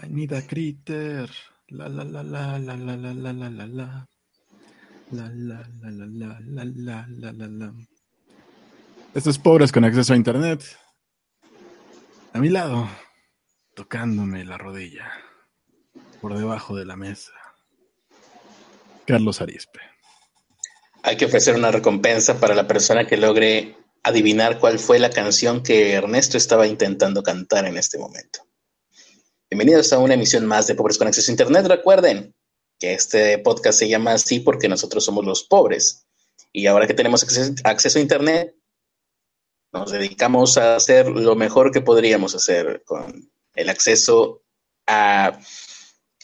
I need a critter. La la la la la la la la la la la. La la la la la la la la la la. Estos pobres con acceso a internet. A mi lado, tocándome la rodilla. Por debajo de la mesa. Carlos Arispe. Hay que ofrecer una recompensa para la persona que logre adivinar cuál fue la canción que Ernesto estaba intentando cantar en este momento. Bienvenidos a una emisión más de Pobres con Acceso a Internet. Recuerden que este podcast se llama así porque nosotros somos los pobres. Y ahora que tenemos acceso, a Internet, nos dedicamos a hacer lo mejor que podríamos hacer con el acceso a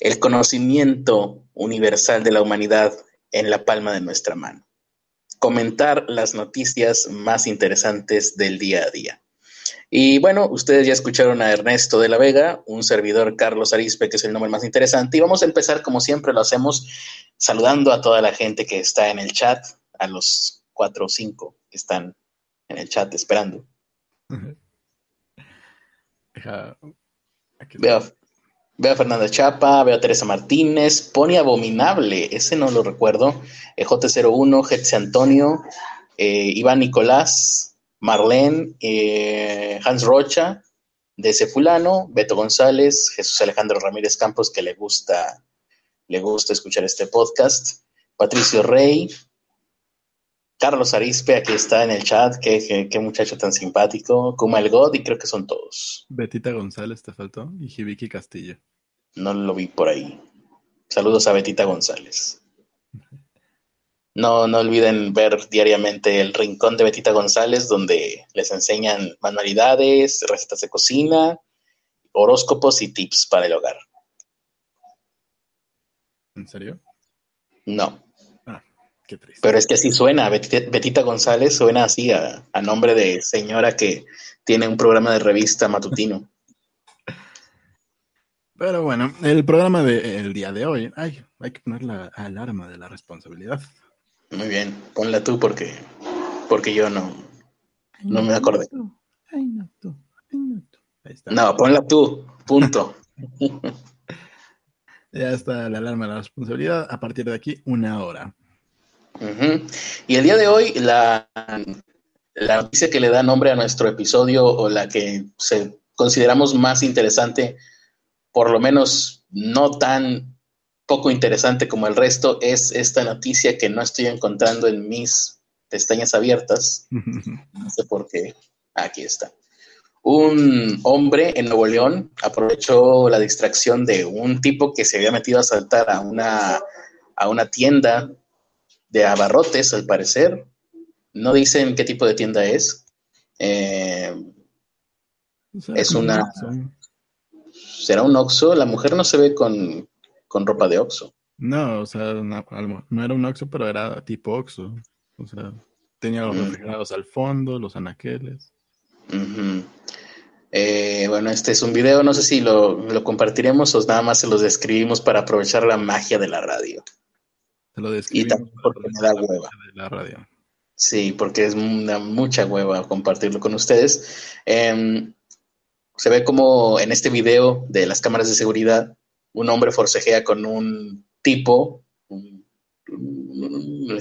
el conocimiento universal de la humanidad en la palma de nuestra mano. Comentar las noticias más interesantes del día a día. Y bueno, ustedes ya escucharon a Ernesto de la Vega, un servidor Carlos Arispe, que es el nombre más interesante. Y vamos a empezar, como siempre lo hacemos, saludando a toda la gente que está en el chat, a los cuatro o cinco que están en el chat esperando. veo, veo, a Fernanda Chapa, veo a Teresa Martínez, Pony Abominable, ese no lo recuerdo, eh, J01, Jetsi Antonio, eh, Iván Nicolás, Marlene, eh, Hans Rocha, de ese fulano, Beto González, Jesús Alejandro Ramírez Campos, que le gusta, le gusta escuchar este podcast, Patricio Rey, Carlos Arispe, aquí está en el chat, qué, muchacho tan simpático, Kuma el God, y creo que son todos. Betita González te faltó, y Jibiki Castillo. No lo vi por ahí. Saludos a Betita González. No, no olviden ver diariamente el Rincón de Betita González, donde les enseñan manualidades, recetas de cocina, horóscopos y tips para el hogar. ¿En serio? No. Ah, qué triste. Pero es que así suena. Betita, González suena así a, nombre de señora que tiene un programa de revista matutino. Pero bueno, el programa del día de hoy, ay, hay que poner la alarma de la responsabilidad. Muy bien, ponla tú porque, porque yo no, no me acordé. Ay, no, tú. no, tú. Ahí está. no, ponla tú, punto. ya está la alarma de la responsabilidad. A partir de aquí, una hora. Y el día de hoy, la, la noticia que le da nombre a nuestro episodio o la que se, consideramos más interesante, por lo menos no tan poco interesante como el resto es esta noticia que no estoy encontrando en mis pestañas abiertas. No sé por qué. Aquí está. Un hombre en Nuevo León aprovechó la distracción de un tipo que se había metido a saltar a una, a una tienda de abarrotes, al parecer. No dicen qué tipo de tienda es. Eh, es una... ¿Será un Oxxo? La mujer no se ve con, con ropa de Oxxo. No, o sea, no, era un Oxxo, pero era tipo Oxxo. O sea, tenía los mm. refrigerados al fondo, los anaqueles. Eh, bueno, este es un video, no sé si lo, compartiremos o nada más se los describimos para aprovechar la magia de la radio. Se lo describimos. Y también porque me da hueva. De la radio. Sí, porque es una, mucha hueva compartirlo con ustedes. Em, se ve como en este video de las cámaras de seguridad un hombre forcejea con un tipo, un, un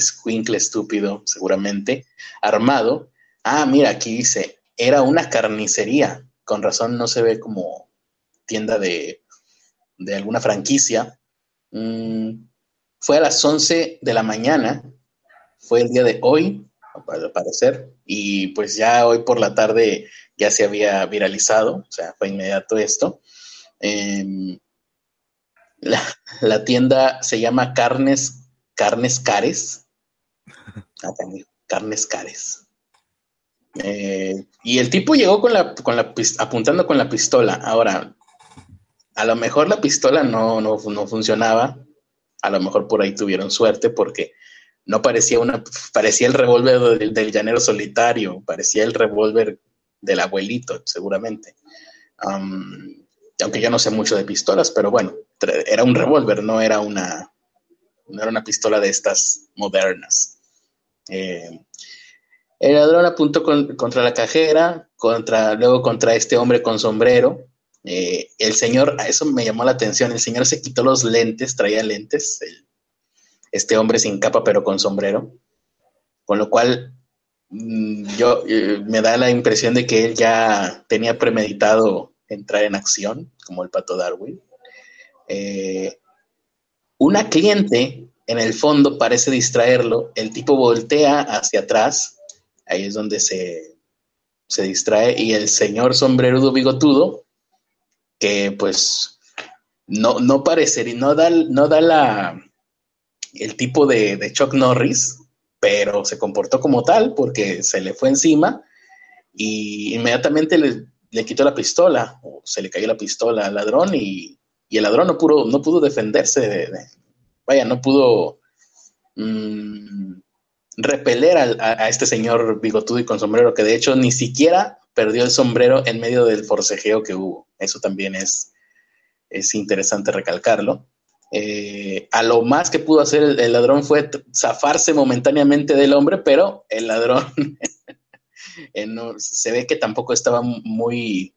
estúpido, seguramente, armado. Ah, mira, aquí dice, era una carnicería. Con razón no se ve como tienda de, de alguna franquicia. Mm, fue a las 11 de la mañana, fue el día de hoy, al parecer, y pues ya hoy por la tarde ya se había viralizado, o sea, fue inmediato esto. Em, la, tienda se llama Carnes, Carnes Cares. Ah, Carnes Cares. Eh, y el tipo llegó con la, con la, apuntando con la pistola. Ahora, a lo mejor la pistola no, no, funcionaba. A lo mejor por ahí tuvieron suerte porque no parecía una, parecía el revólver del, llanero solitario, parecía el revólver del abuelito, seguramente. aunque yo no sé mucho de pistolas, pero bueno, era un revólver, no era una, no era una pistola de estas modernas. Eh, el ladrón apuntó contra la cajera, contra, luego contra este hombre con sombrero, Eh, el señor, eso me llamó la atención, el señor se quitó los lentes, traía lentes, este hombre sin capa pero con sombrero, con lo cual mm, yo eh, me da la impresión de que él ya tenía premeditado entrar en acción, como el pato Darwin. Eh, una cliente en el fondo parece distraerlo, el tipo voltea hacia atrás, ahí es donde se, se distrae, y el señor sombrerudo bigotudo que pues no, no parecería, no da, no da la, el tipo de, de Chuck Norris, pero se comportó como tal porque se le fue encima y inmediatamente le, le quitó la pistola, o se le cayó la pistola al ladrón y, y el ladrón no pudo, no pudo defenderse, vaya, no pudo mmm, repeler a, este señor bigotudo y con sombrero, que de hecho ni siquiera perdió el sombrero en medio del forcejeo que hubo. Eso también es, es interesante recalcarlo. Eh, a lo más que pudo hacer el, ladrón fue zafarse momentáneamente del hombre, pero el ladrón se ve que tampoco estaba muy,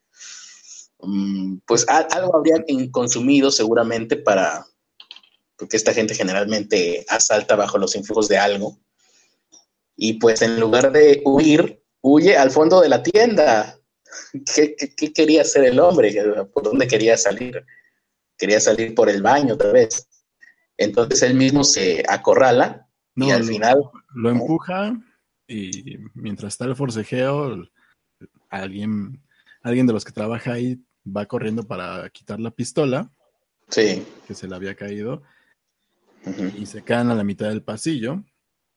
pues a, algo habría consumido seguramente para, porque esta gente generalmente asalta bajo los influjos de algo. Y pues en lugar de huir, huye al fondo de la tienda. ¿Qué, qué, qué quería hacer el hombre? ¿Por dónde quería salir? Quería salir por el baño otra vez. Entonces él mismo se acorrala no, y al lo, final... Lo empuja y mientras está el forcejeo, alguien, alguien de los que trabaja ahí va corriendo para quitar la pistola. Sí. Que se le había caído. Uh -huh. Y se quedan a la mitad del pasillo.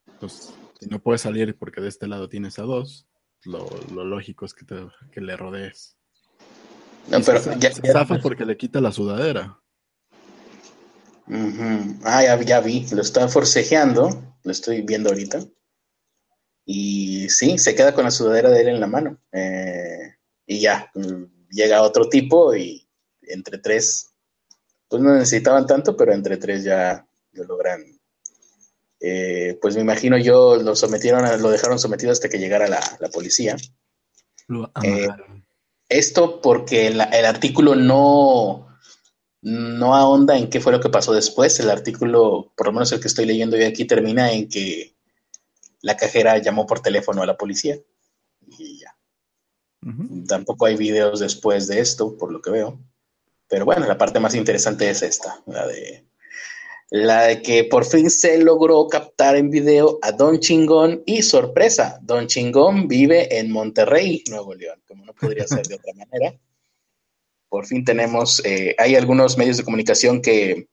Entonces, si no puedes salir porque de este lado tienes a dos, lo, lo lógico es que, te, que le rodees. No, pero se, ya, se ya- zafa porque le quita la sudadera. Ujú. Ah, ya, ya vi, lo está forcejeando, lo estoy viendo ahorita. Y sí, se queda con la sudadera de él en la mano. Eh, y ya, llega otro tipo y entre tres, pues no necesitaban tanto, pero entre tres ya lo logran. Eh, pues me imagino yo lo sometieron, a- lo dejaron sometido hasta que llegara la, la policía. Lo Eh. Esto porque el, el artículo no, no ahonda en qué fue lo que pasó después. El artículo, por lo menos el que estoy leyendo yo aquí, termina en que la cajera llamó por teléfono a la policía. Y ya. Tampoco hay videos después de esto, por lo que veo. Pero bueno, la parte más interesante es esta, la de la de que por fin se logró captar en video a Don Chingón y sorpresa, Don Chingón vive en Monterrey, Nuevo León, como no podría ser de otra manera. Por fin tenemos, eh, hay algunos medios de comunicación que,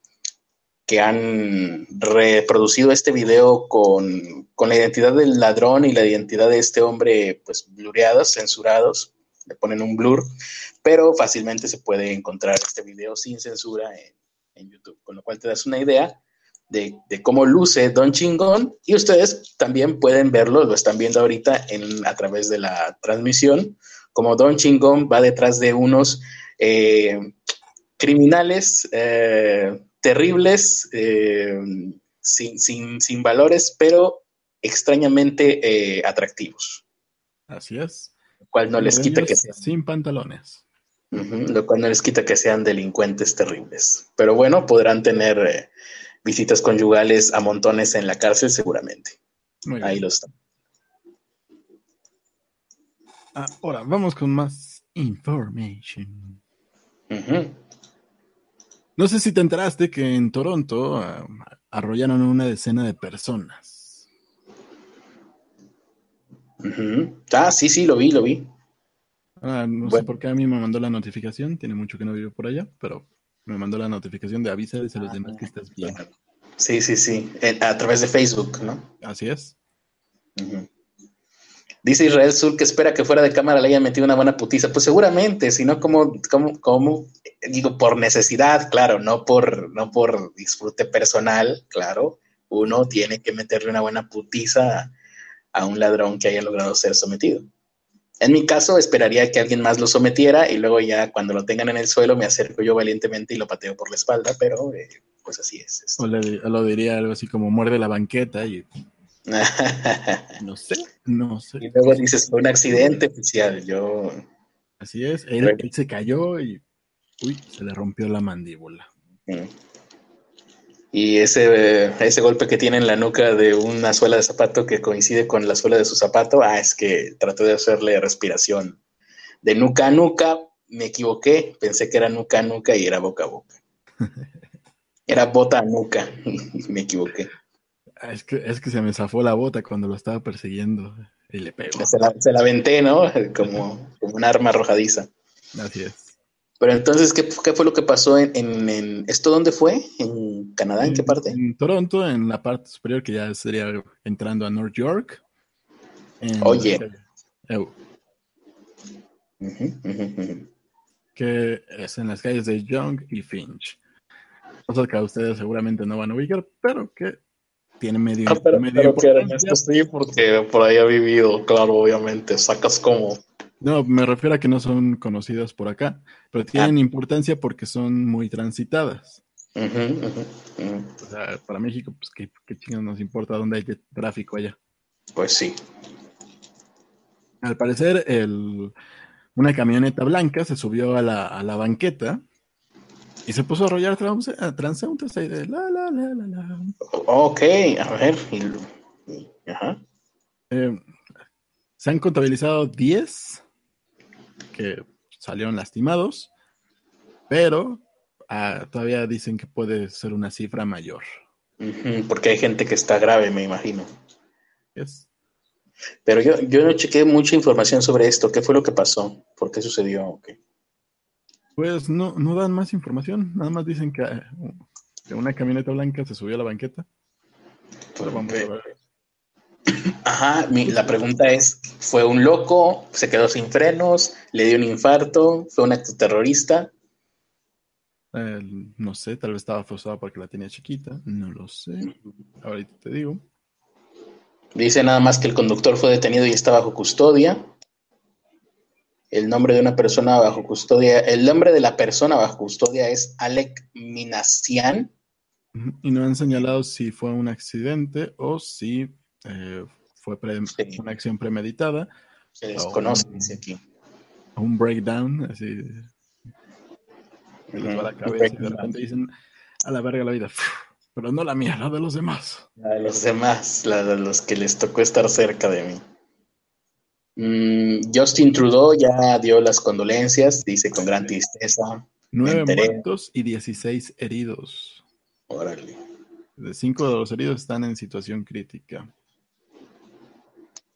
que han reproducido este video con, con la identidad del ladrón y la identidad de este hombre, pues blureados, censurados, le ponen un blur, pero fácilmente se puede encontrar este video sin censura en, en YouTube, con lo cual te das una idea de, de, cómo luce Don Chingón y ustedes también pueden verlo, lo están viendo ahorita en, a través de la transmisión, como Don Chingón va detrás de unos eh, criminales eh, terribles, eh, sin, sin, sin, valores, pero extrañamente eh, atractivos. Así es. Lo cual no les quita que sean. Sin pantalones. Uh -huh, lo cual no les quita que sean delincuentes terribles. Pero bueno, podrán tener eh, visitas conyugales a montones en la cárcel seguramente. Ahí lo están. Ahora, vamos con más information. Uh -huh. No sé si te enteraste que en Toronto uh, arrollaron una decena de personas. Uh -huh. Ah, sí, sí, lo vi, lo vi. Ah, no bueno. sé por qué a mí me mandó la notificación, tiene mucho que no vivo por allá, pero me mandó la notificación de avísales a los demás que estás bien. Sí, sí, sí, a través de Facebook, ¿no? Así es. Uh -huh. Dice Israel Sur que espera que fuera de cámara le hayan metido una buena putiza. Pues seguramente, si no, como, como, como, digo, por necesidad, claro, no por, no por disfrute personal, claro. Uno tiene que meterle una buena putiza a un ladrón que haya logrado ser sometido. En mi caso, esperaría que alguien más lo sometiera y luego ya cuando lo tengan en el suelo me acerco yo valientemente y lo pateo por la espalda, pero eh, pues así es. O lo diría algo así como muerde la banqueta y... no sé, no sé. Y luego dices, fue un accidente oficial, yo... Así es, él, él se cayó y Uy, se le rompió la mandíbula. Y ese, ese golpe que tiene en la nuca de una suela de zapato que coincide con la suela de su zapato, ah, es que traté de hacerle respiración de nuca a nuca, me equivoqué, pensé que era nuca a nuca y era boca a boca. Era bota a nuca, me equivoqué. Ah, es que, es que se me zafó la bota cuando lo estaba persiguiendo y le pegó. Se la, se la aventé, ¿no? Como, como un arma arrojadiza. Así es. Pero entonces, ¿qué, qué fue lo que pasó en, en, ¿Esto dónde fue? ¿En Canadá? ¿En, qué parte? En Toronto, en la parte superior, que ya sería entrando a North York. Oye. Que es en las calles de Young y Finch. Cosas que a ustedes seguramente no van a ubicar, pero que tiene medio. Ah, pero, medio pero que sí, porque por ahí ha vivido, claro, obviamente. Sacas como no, me refiero a que no son conocidas por acá, pero tienen ah. importancia porque son muy transitadas. O sea, para México, pues qué, qué chingados nos importa dónde hay tráfico allá. Pues sí. Al parecer, el, una camioneta blanca se subió a la, a la banqueta y se puso a arrollar transeúntes ahí de la, la, la, la, la. Ok, a ver. Ajá. Eh, se han contabilizado 10 que salieron lastimados, pero ah, todavía dicen que puede ser una cifra mayor. porque hay gente que está grave, me imagino. Pero yo, yo no chequé mucha información sobre esto. ¿Qué fue lo que pasó? ¿Por qué sucedió? Pues no, no dan más información. Nada más dicen que, que una camioneta blanca se subió a la banqueta. Pero vamos a ver. Ajá, la pregunta es, ¿fue un loco? ¿Se quedó sin frenos? ¿Le dio un infarto? ¿Fue un acto terrorista? no sé, tal vez estaba forzado porque la tenía chiquita, no lo sé. Ahorita te digo. Dice nada más que el conductor fue detenido y está bajo custodia. El nombre de una persona bajo custodia, el nombre de la persona bajo custodia es Alec Minasian. Y no han señalado si fue un accidente o si eh, fue una acción premeditada. Se desconoce, dice aquí. Un breakdown, así. la cabeza y de repente dicen, a la verga la vida. Pero no la mía, la de los demás. La de los demás, la de los que les tocó estar cerca de mí. Mm, Justin Trudeau ya dio las condolencias, dice con gran tristeza. Nueve muertos y 16 heridos. Órale. De cinco de los heridos están en situación crítica.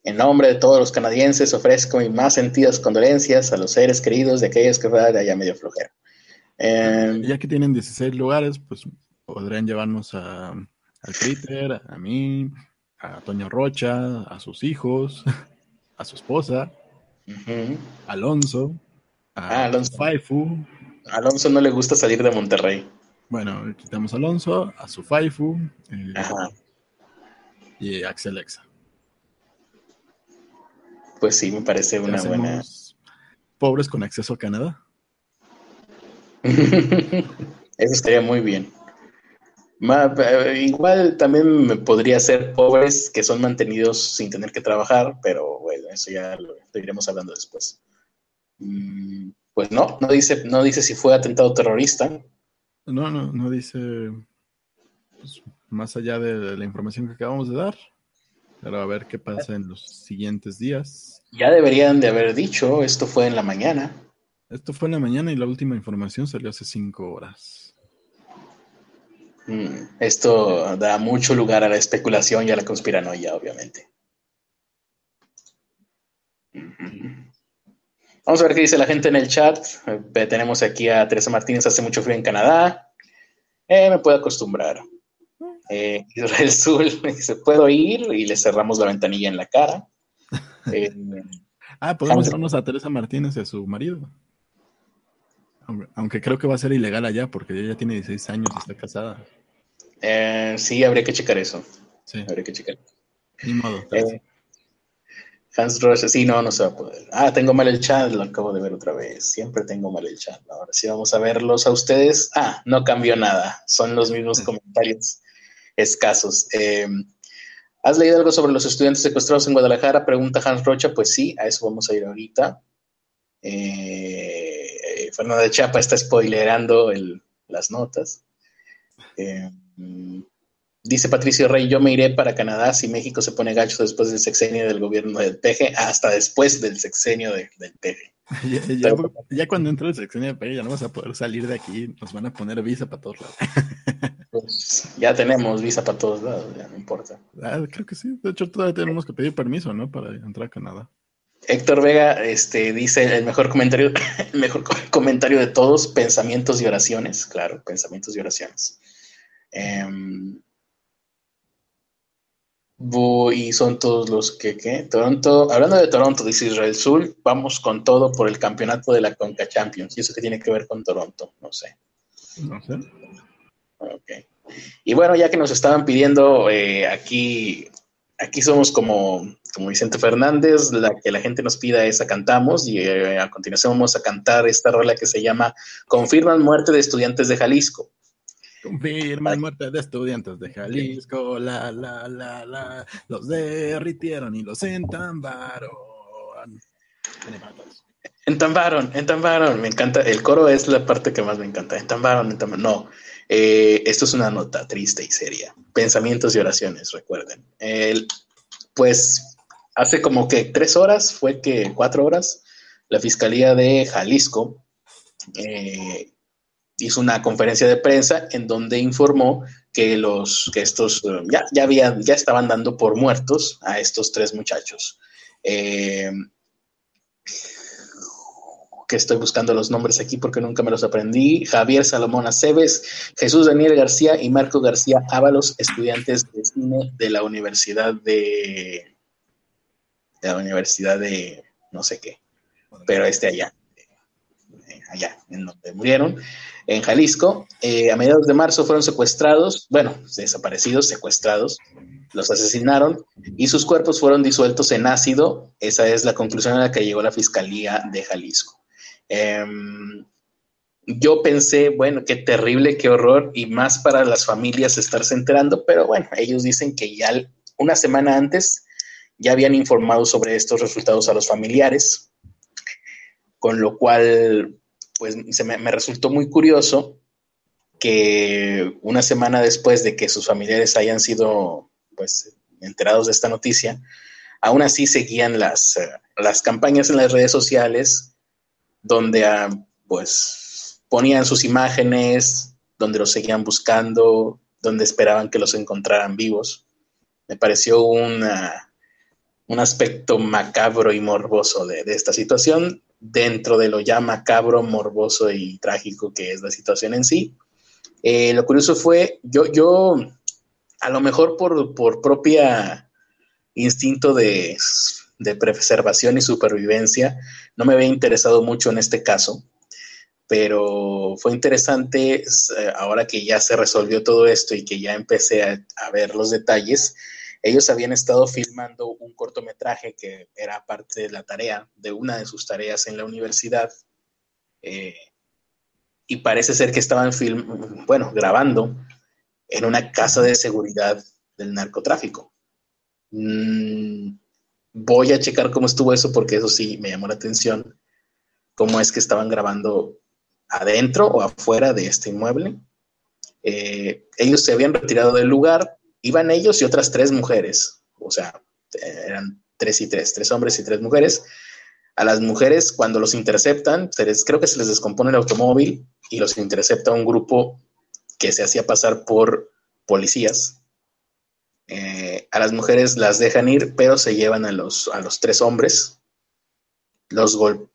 En nombre de todos los canadienses ofrezco mis más sentidas condolencias a los seres queridos de aquellos que fueron de allá medio flojero. Em, ya que tienen 16 lugares, pues podrían llevarnos a, al Critter, a mí, a Toño Rocha, a sus hijos, a su esposa, Alonso, a ah, Alonso. Faifu. Alonso no le gusta salir de Monterrey. Bueno, quitamos a Alonso, a su Faifu eh, y a Axel Exa. Pues sí, me parece una buena. Pobres con acceso a Canadá. Eso estaría muy bien. Eh, igual también podría ser pobres que son mantenidos sin tener que trabajar, pero bueno, eso ya lo, iremos hablando después. Mm, pues no, no dice, no dice si fue atentado terrorista. No, no, no dice pues, más allá de la información que acabamos de dar. Pero a ver qué pasa en los siguientes días. Ya deberían de haber dicho, esto fue en la mañana. Esto fue en la mañana y la última información salió hace cinco horas. Mm, esto da mucho lugar a la especulación y a la conspiranoia, obviamente. Vamos a ver qué dice la gente en el chat. Eh, tenemos aquí a Teresa Martínez, hace mucho frío en Canadá. Eh, me puedo acostumbrar. Eh, Israel Zul dice, ¿puedo ir? Y le cerramos la ventanilla en la cara. Eh, ah, podemos irnos a Teresa Martínez y a su marido. Aunque creo que va a ser ilegal allá porque ella tiene 16 años y está casada. Eh, sí, habría que checar eso. Sí. Habría que checar. Ni modo. Eh, Hans Roche, sí, no, no se va a poder. Ah, tengo mal el chat, lo acabo de ver otra vez. Siempre tengo mal el chat. Ahora sí vamos a verlos a ustedes. Ah, no cambió nada. Son los mismos comentarios escasos. Eh, ¿Has leído algo sobre los estudiantes secuestrados en Guadalajara? Pregunta Hans Rocha. Pues sí, a eso vamos a ir ahorita. Eh, Fernanda Chapa está spoilerando las notas. Eh, dice Patricio Rey, yo me iré para Canadá si México se pone gacho después del sexenio del gobierno del peje, hasta después del sexenio del peje. Ya, cuando entre el sexenio del peje ya no vas a poder salir de aquí, nos van a poner visa para todos lados. Pues, ya tenemos visa para todos lados, ya no importa. Ah, creo que sí, de hecho todavía tenemos que pedir permiso, ¿no? Para entrar a Canadá. Héctor Vega este, dice el mejor comentario, el mejor comentario de todos, pensamientos y oraciones, claro, pensamientos y oraciones. Em, y son todos los que, ¿qué? Toronto, hablando de Toronto, dice Israel Sul, vamos con todo por el campeonato de la Conca Champions. ¿Y eso qué tiene que ver con Toronto? No sé. No sé. Ok. Y bueno, ya que nos estaban pidiendo eh, aquí aquí somos como, como Vicente Fernández, la que la gente nos pida esa cantamos y eh, a continuación vamos a cantar esta rola que se llama Confirman muerte de estudiantes de Jalisco. Confirman muerte de estudiantes de Jalisco, la, la, la, la, los derritieron y los entambaron. Entambaron, entambaron, me encanta, el coro es la parte que más me encanta, entambaron, entambaron, no, eh, esto es una nota triste y seria. Pensamientos y oraciones, recuerden. pues hace como que tres horas, fue que cuatro horas, la Fiscalía de Jalisco eh, hizo una conferencia de prensa en donde informó que los que estos ya, ya, habían, ya estaban dando por muertos a estos tres muchachos. Eh, que estoy buscando los nombres aquí porque nunca me los aprendí, Javier Salomón Aceves, Jesús Daniel García y Marco García Ábalos, estudiantes de cine de la Universidad de la Universidad de no sé qué, pero este allá, allá, en donde murieron, en Jalisco. Eh, a mediados de marzo fueron secuestrados, bueno, desaparecidos, secuestrados, los asesinaron y sus cuerpos fueron disueltos en ácido. Esa es la conclusión a la que llegó la Fiscalía de Jalisco. Em, yo pensé, bueno, qué terrible, qué horror, y más para las familias estarse enterando, pero bueno, ellos dicen que ya una semana antes ya habían informado sobre estos resultados a los familiares, con lo cual, pues se me, resultó muy curioso que una semana después de que sus familiares hayan sido, pues, enterados de esta noticia, aún así seguían las, eh, las campañas en las redes sociales donde ah, pues ponían sus imágenes, donde los seguían buscando, donde esperaban que los encontraran vivos. Me pareció un aspecto macabro y morboso de, esta situación, dentro de lo ya macabro, morboso y trágico que es la situación en sí. Eh, lo curioso fue, yo, yo a lo mejor por, por propia instinto de de preservación y supervivencia. No me había interesado mucho en este caso, pero fue interesante eh, ahora que ya se resolvió todo esto y que ya empecé a, ver los detalles. Ellos habían estado filmando un cortometraje que era parte de la tarea, de una de sus tareas en la universidad. Eh, y parece ser que estaban film, bueno, grabando en una casa de seguridad del narcotráfico. Mm, voy a checar cómo estuvo eso porque eso sí me llamó la atención, cómo es que estaban grabando adentro o afuera de este inmueble. Eh, ellos se habían retirado del lugar, iban ellos y otras tres mujeres, o sea, eran tres y tres, tres hombres y tres mujeres. A las mujeres, cuando los interceptan, creo que se les descompone el automóvil y los intercepta un grupo que se hacía pasar por policías eh, a las mujeres las dejan ir, pero se llevan a los, a los tres hombres.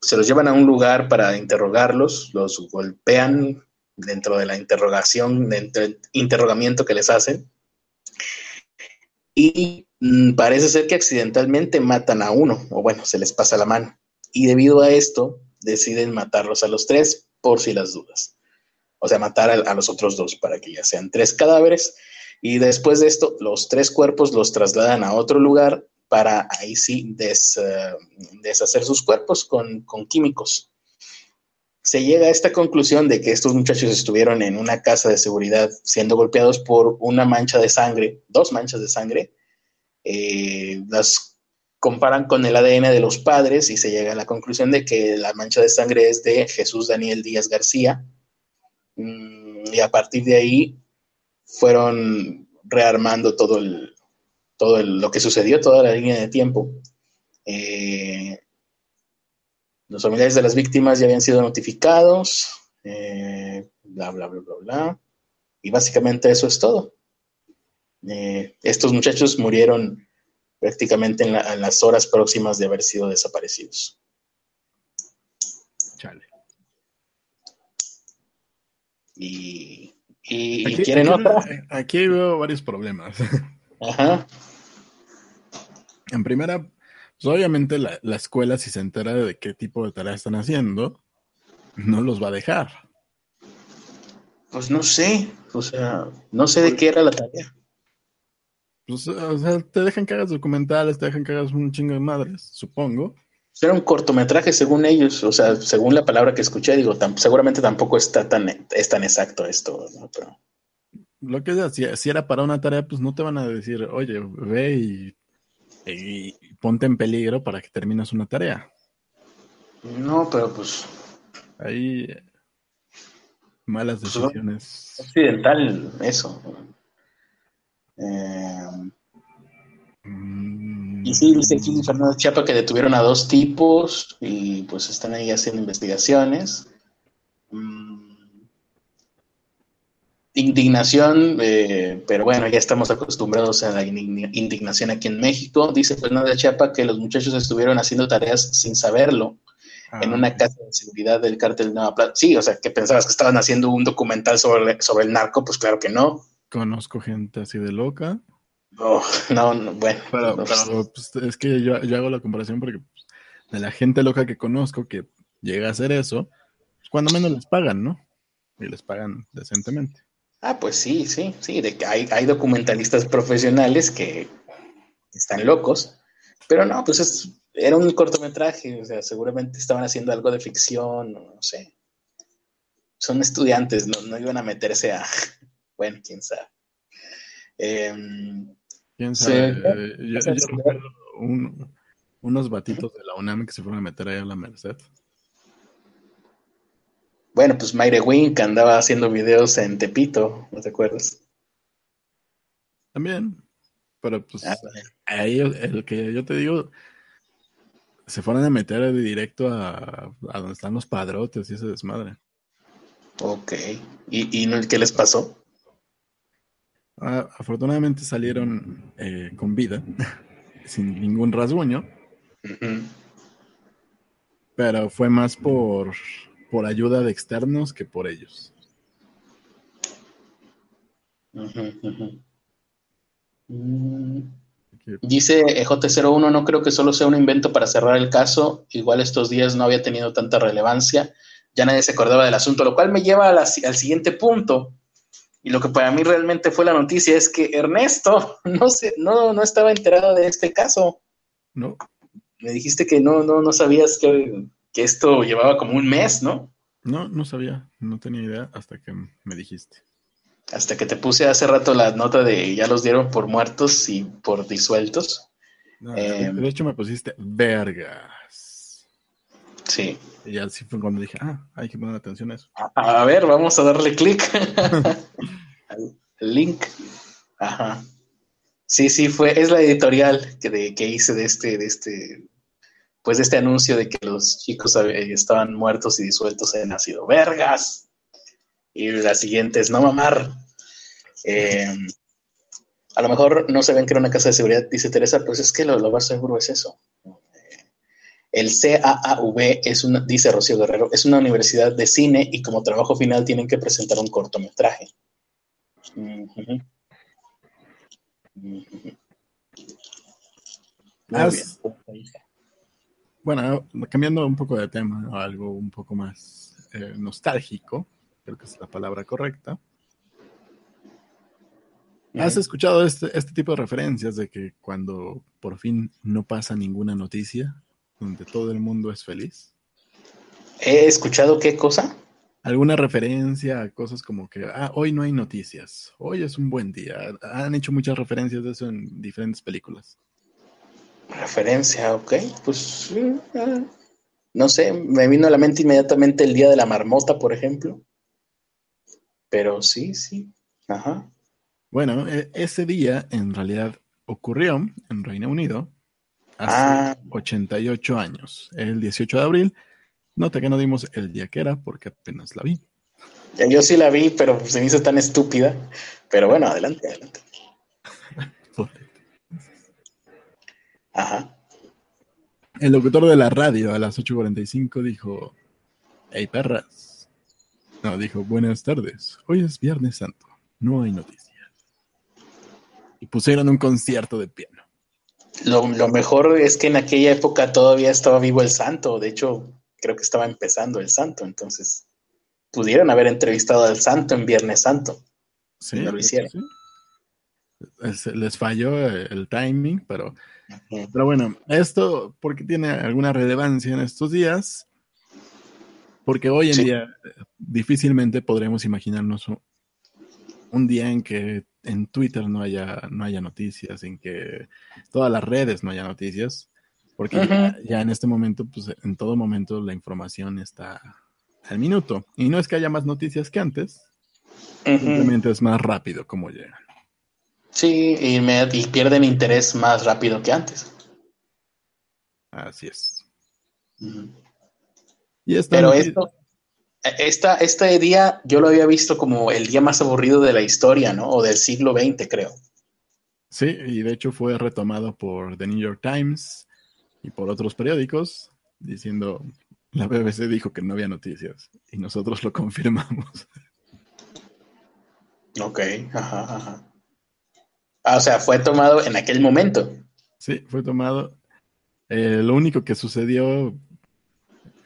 Se los llevan a un lugar para interrogarlos, los golpean dentro de la interrogación, dentro del interrogamiento que les hacen. Y mm, parece ser que accidentalmente matan a uno, o bueno, se les pasa la mano. Y debido a esto, deciden matarlos a los tres por si las dudas. O sea, matar a los otros dos para que ya sean tres cadáveres y después de esto, los tres cuerpos los trasladan a otro lugar para ahí sí eh, deshacer sus cuerpos con, con químicos. Se llega a esta conclusión de que estos muchachos estuvieron en una casa de seguridad siendo golpeados por una mancha de sangre, dos manchas de sangre. Eh, las comparan con el ADN de los padres y se llega a la conclusión de que la mancha de sangre es de Jesús Daniel Díaz García. Mm, y a partir de ahí fueron rearmando todo el, todo lo que sucedió, toda la línea de tiempo. Eh, los familiares de las víctimas ya habían sido notificados, eh, bla, bla, bla, bla, bla. Y básicamente eso es todo. Eh, estos muchachos murieron prácticamente en, las horas próximas de haber sido desaparecidos. Chale. Y, y, quieren otra. Aquí veo varios problemas. Ajá. En primera, pues obviamente la, la, escuela, si se entera de qué tipo de tarea están haciendo, no los va a dejar. Pues no sé, o sea, no sé de qué era la tarea. Pues, o sea, te dejan que hagas documentales, te dejan que hagas un chingo de madres, supongo. Era un cortometraje según ellos, o sea, según la palabra que escuché, digo, seguramente tampoco está tan, es tan exacto esto, ¿no? Pero... Lo que sea, si, era para una tarea, pues no te van a decir, oye, ve y, y ponte en peligro para que termines una tarea. No, pero pues... Ahí malas pues, decisiones. Occidental, eso. Eh, y sí, dice aquí Fernando Chiapa que detuvieron a dos tipos y pues están ahí haciendo investigaciones. Mm, indignación, eh, pero bueno, ya estamos acostumbrados a la indignación aquí en México. Dice Fernando Chiapa que los muchachos estuvieron haciendo tareas sin saberlo en una ah. casa de seguridad del cártel de Nueva Plata. Sí, o sea, que pensabas que estaban haciendo un documental sobre, sobre el narco, pues claro que no. Conozco gente así de loca. Oh, no, no, bueno. Pero, pues, es que yo, hago la comparación porque pues, de la gente loca que conozco que llega a hacer eso, pues, cuando menos les pagan, ¿no? Y les pagan decentemente. Ah, pues sí, sí, sí, de que hay, hay documentalistas profesionales que están locos, pero no, pues es, era un cortometraje, o sea, seguramente estaban haciendo algo de ficción, no, sé. Son estudiantes, no, no iban a meterse a, bueno, quién sabe. Em, quién sabe. Eh, yo, recuerdo unos batitos de la UNAM que se fueron a meter ahí a la Merced. Bueno, pues Mayre Wink andaba haciendo videos en Tepito, ¿no te acuerdas? También. Pero pues ah, ahí el, que yo te digo, se fueron a meter de directo a, a donde están los padrotes y ese desmadre. Ok. ¿Y, y qué les pasó? Ah, afortunadamente salieron eh, con vida, sin ningún rasguño. Pero fue más por, por ayuda de externos que por ellos. Dice EJ01, no creo que solo sea un invento para cerrar el caso. Igual estos días no había tenido tanta relevancia. Ya nadie se acordaba del asunto, lo cual me lleva al siguiente punto. Y lo que para mí realmente fue la noticia es que Ernesto no, se, no, no estaba enterado de este caso. No. Me dijiste que no, no, no sabías que, esto llevaba como un mes, ¿no? No, no sabía, no tenía idea hasta que me dijiste. Hasta que te puse hace rato la nota de ya los dieron por muertos y por disueltos. de em, hecho me pusiste vergas. Sí. Y así fue cuando dije, ah, hay que poner atención a eso. A, ver, vamos a darle clic al link. Ajá. Sí, sí, fue, es la editorial que, que hice de este, de este, pues este anuncio de que los chicos estaban muertos y disueltos en ácido. ¡Vergas! Y la siguiente es no mamar. Em, a lo mejor no se ven que era una casa de seguridad, dice Teresa, pues es que lo, lo más seguro es eso. El CAAV es una, dice Rocío Guerrero, es una universidad de cine y como trabajo final tienen que presentar un cortometraje. Bueno, cambiando un poco de tema, algo un poco más eh, nostálgico, creo que es la palabra correcta. ¿Has escuchado este, este tipo de referencias de que cuando por fin no pasa ninguna noticia, donde todo el mundo es feliz? ¿He escuchado qué cosa? ¿Alguna referencia a cosas como que, ah, hoy no hay noticias, hoy es un buen día? Han hecho muchas referencias de eso en diferentes películas. Referencia, ok. Pues eh, no sé, me vino a la mente inmediatamente el día de la marmota, por ejemplo. Pero sí, sí. Ajá. Bueno, e, ese día en realidad ocurrió en Reino Unido hace 88 ah. años, el 18 de abril. Nota que no dimos el día que era porque apenas la vi. Yo sí la vi, pero se me hizo tan estúpida. Pero bueno, adelante, adelante. Ajá. El locutor de la radio a las 8.45 dijo, hey perras. No, dijo, buenas tardes. Hoy es Viernes Santo. No hay noticias. Y pusieron un concierto de piano. Lo, lo mejor es que en aquella época todavía estaba vivo el santo. De hecho, creo que estaba empezando el santo. Entonces, pudieron haber entrevistado al santo en Viernes Santo. Sí, no lo hicieron. Les falló el timing, pero pero bueno, esto porque tiene alguna relevancia en estos días, porque hoy en día difícilmente podremos imaginarnos un, día en que en Twitter no haya, no haya noticias, en que todas las redes no haya noticias, porque ya, en este momento, pues en todo momento la información está al minuto. Y no es que haya más noticias que antes, simplemente es más rápido como llegan. Sí, y, me, pierden interés más rápido que antes. Así es. y Pero esto, esta, este día yo lo había visto como el día más aburrido de la historia, ¿no? O del siglo XX, creo. Sí, y de hecho fue retomado por The New York Times y por otros periódicos, diciendo, la BBC dijo que no había noticias y nosotros lo confirmamos. Ok, ajá, ajá. Ah, o sea, fue tomado en aquel momento. Sí, fue tomado. Eh, lo único que sucedió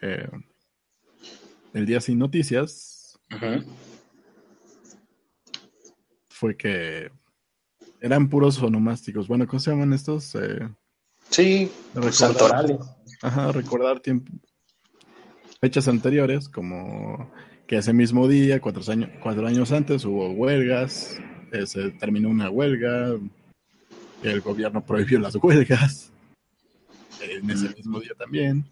eh, el día sin noticias fue que eran puros onomásticos. Bueno, ¿cómo se llaman estos? Eh, sí, recordar, ajá, recordar tiempo, fechas anteriores, como que ese mismo día, cuatro años, cuatro años antes, hubo huelgas, eh, se terminó una huelga, el gobierno prohibió las huelgas, en ese mismo día también.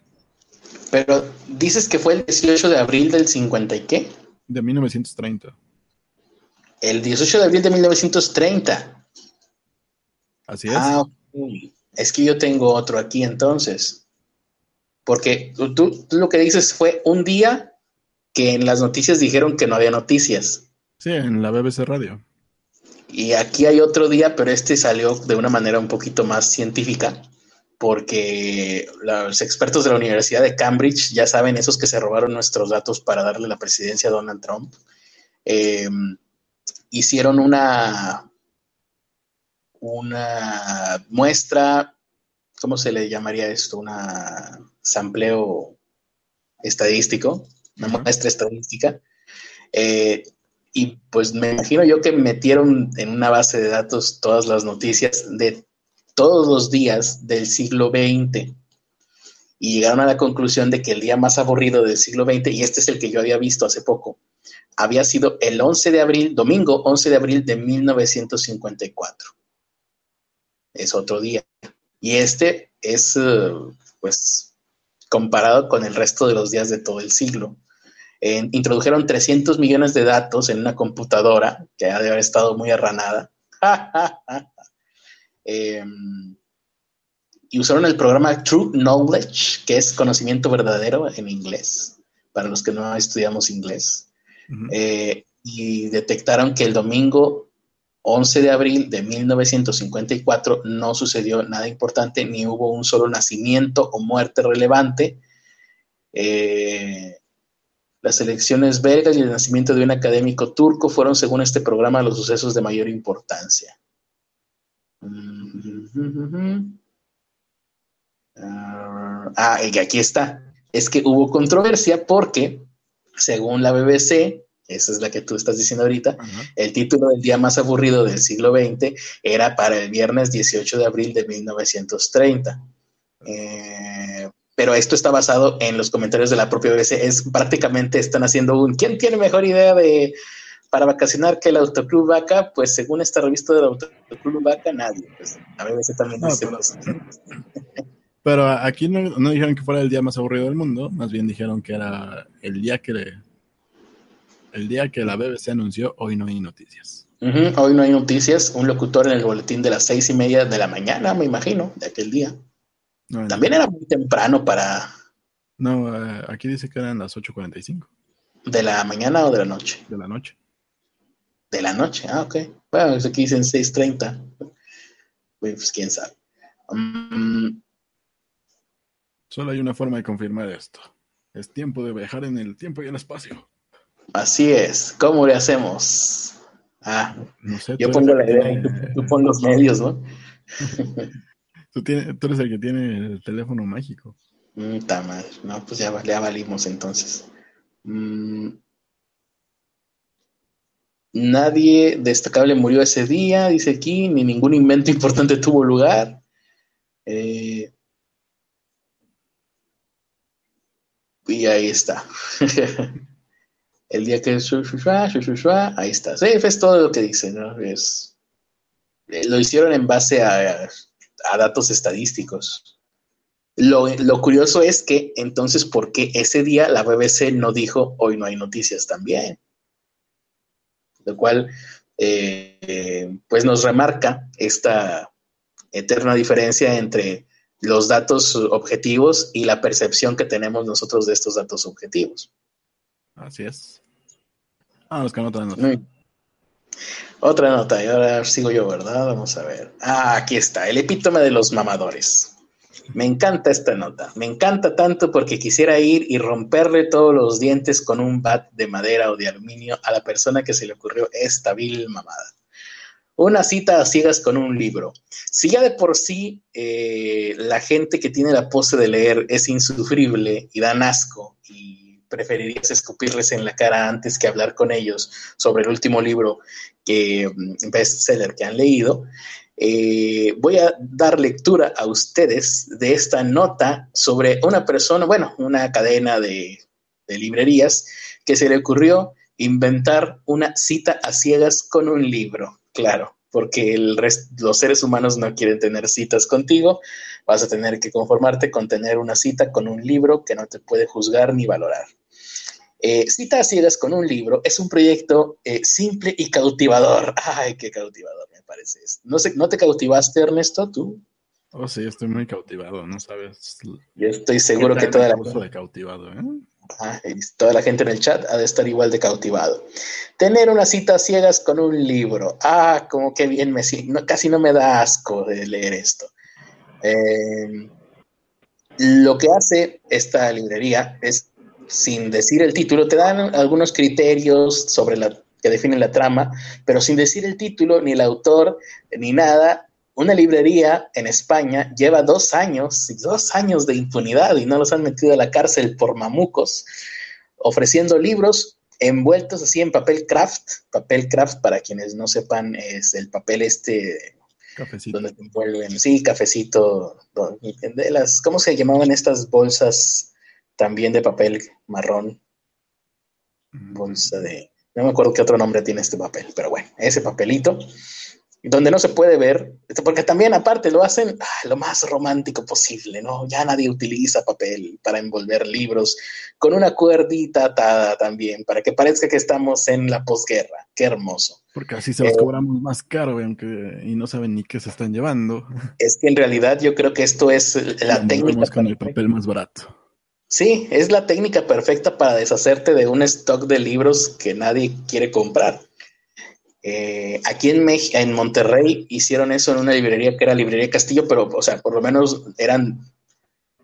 Pero dices que fue el 18 de abril del 50 y qué? De 1930. El 18 de abril de 1930. Así es. Ah, es que yo tengo otro aquí entonces. Porque tú, tú, lo que dices fue un día que en las noticias dijeron que no había noticias. Sí, en la BBC Radio. Y aquí hay otro día, pero este salió de una manera un poquito más científica, porque los expertos de la Universidad de Cambridge, ya saben, esos que se robaron nuestros datos para darle la presidencia a Donald Trump, em, hicieron una, una muestra, ¿cómo se le llamaría esto? Una sampleo estadístico, una muestra estadística, eh, y pues me imagino yo que metieron en una base de datos todas las noticias de todos los días del siglo XX y llegaron a la conclusión de que el día más aburrido del siglo XX, y este es el que yo había visto hace poco, había sido el 11 de abril, domingo 11 de abril de 1954. Es otro día. Y este es, eh, pues, comparado con el resto de los días de todo el siglo introdujeron 300 millones de datos en una computadora que ha de haber estado muy arranada. Em, y usaron el programa True Knowledge, que es conocimiento verdadero en inglés, para los que no estudiamos inglés. Eh, y detectaron que el domingo 11 de abril de 1954 no sucedió nada importante, ni hubo un solo nacimiento o muerte relevante. Eh, las elecciones belgas y el nacimiento de un académico turco fueron, según este programa, los sucesos de mayor importancia. Ah, y aquí está. Es que hubo controversia porque, según la BBC, esa es la que tú estás diciendo ahorita, el título del día más aburrido del siglo XX era para el viernes 18 de abril de 1930. Eh, pero esto está basado en los comentarios de la propia BBC. Es prácticamente están haciendo un ¿quién tiene mejor idea de, para vacacionar que el Autoclub Vaca, pues según esta revista del Autoclub Vaca, nadie. Pues a veces también No, dice pero- pues, Pero aquí no, no dijeron que fuera el día más aburrido del mundo, más bien dijeron que era el día que el día que la BBC anunció hoy no hay noticias. hoy no hay noticias, un locutor en el boletín de las seis y media de la mañana, me imagino, de aquel día. No, También era muy temprano para no, eh, aquí dice que eran las 8.45 de la mañana o de la noche. de la noche. De la noche, ah, ok. Bueno, pues aquí dicen 6.30. Pues quién sabe. Mm, Solo hay una forma de confirmar esto. Es tiempo de viajar en el tiempo y el espacio. así es. ¿Cómo le hacemos? Ah, No sé, yo pongo la idea y tú, tú pon los medios, ¿no? tú, tienes- tú eres el que tiene el teléfono mágico. Mm. No, pues ya, ya valimos entonces. Mm. Nadie destacable murió ese día, dice aquí, ni ningún invento importante tuvo lugar. Eh, y ahí está. El día que ahí está. Sí, es todo lo que dice, ¿no? Es, eh, lo hicieron en base a, a datos estadísticos. Lo, lo curioso es que entonces, ¿por qué ese día la BBC no dijo hoy no hay noticias también? Lo cual, eh, pues nos remarca esta eterna diferencia entre los datos objetivos y la percepción que tenemos nosotros de estos datos objetivos. Así es. Vamos con otra nota. Mm. Otra nota, y ahora sigo yo, ¿verdad? Vamos a ver. Ah, aquí está, el epítome de los mamadores. Me encanta esta nota, me encanta tanto porque quisiera ir y romperle todos los dientes con un bat de madera o de aluminio a la persona que se le ocurrió esta vil mamada. Una cita a ciegas con un libro. Si ya de por sí eh, la gente que tiene la pose de leer es insufrible y dan asco y preferirías escupirles en la cara antes que hablar con ellos sobre el último libro que mm, bestseller que han leído, eh, voy a dar lectura a ustedes de esta nota sobre una persona, bueno, una cadena de, librerías que se le ocurrió inventar una cita a ciegas con un libro, claro, porque los seres humanos no quieren tener citas contigo, vas a tener que conformarte con tener una cita con un libro que no te puede juzgar ni valorar. Eh, Cita a ciegas con un libro es un proyecto eh, simple y cautivador. Ay, qué cautivador me parece. No, sé, ¿No te cautivaste, Ernesto, tú? Oh, sí, estoy muy cautivado, no sabes. Yo estoy seguro que toda la, de cautivado, ¿eh? Ajá, toda la gente en el chat ha de estar igual de cautivado. Tener una cita a ciegas con un libro. Ah, como que bien me no, casi no me da asco de leer esto. Eh, lo que hace esta librería es, sin decir el título, te dan algunos criterios sobre la que definen la trama, pero sin decir el título, ni el autor, ni nada. Una librería en España lleva dos años, dos años de impunidad y no los han metido a la cárcel por mamucos, ofreciendo libros envueltos así en papel craft. Papel craft, para quienes no sepan, es el papel este Cafecito. donde te envuelven, sí, cafecito, de las, ¿cómo se llamaban estas bolsas también de papel marrón? Bolsa de, no me acuerdo qué otro nombre tiene este papel, pero bueno, ese papelito, donde no se puede ver, porque también aparte lo hacen ah, lo más romántico posible, ¿no? Ya nadie utiliza papel para envolver libros, con una cuerdita atada también, para que parezca que estamos en la posguerra, qué hermoso. Porque así se los Eh, cobramos más caro, aunque, y no saben ni qué se están llevando. Es que en realidad yo creo que esto es la Lo técnica. con el papel más barato. Sí, es la técnica perfecta para deshacerte de un stock de libros que nadie quiere comprar. Eh, aquí en, Mex- en Monterrey hicieron eso en una librería que era Librería Castillo, pero, o sea, por lo menos eran,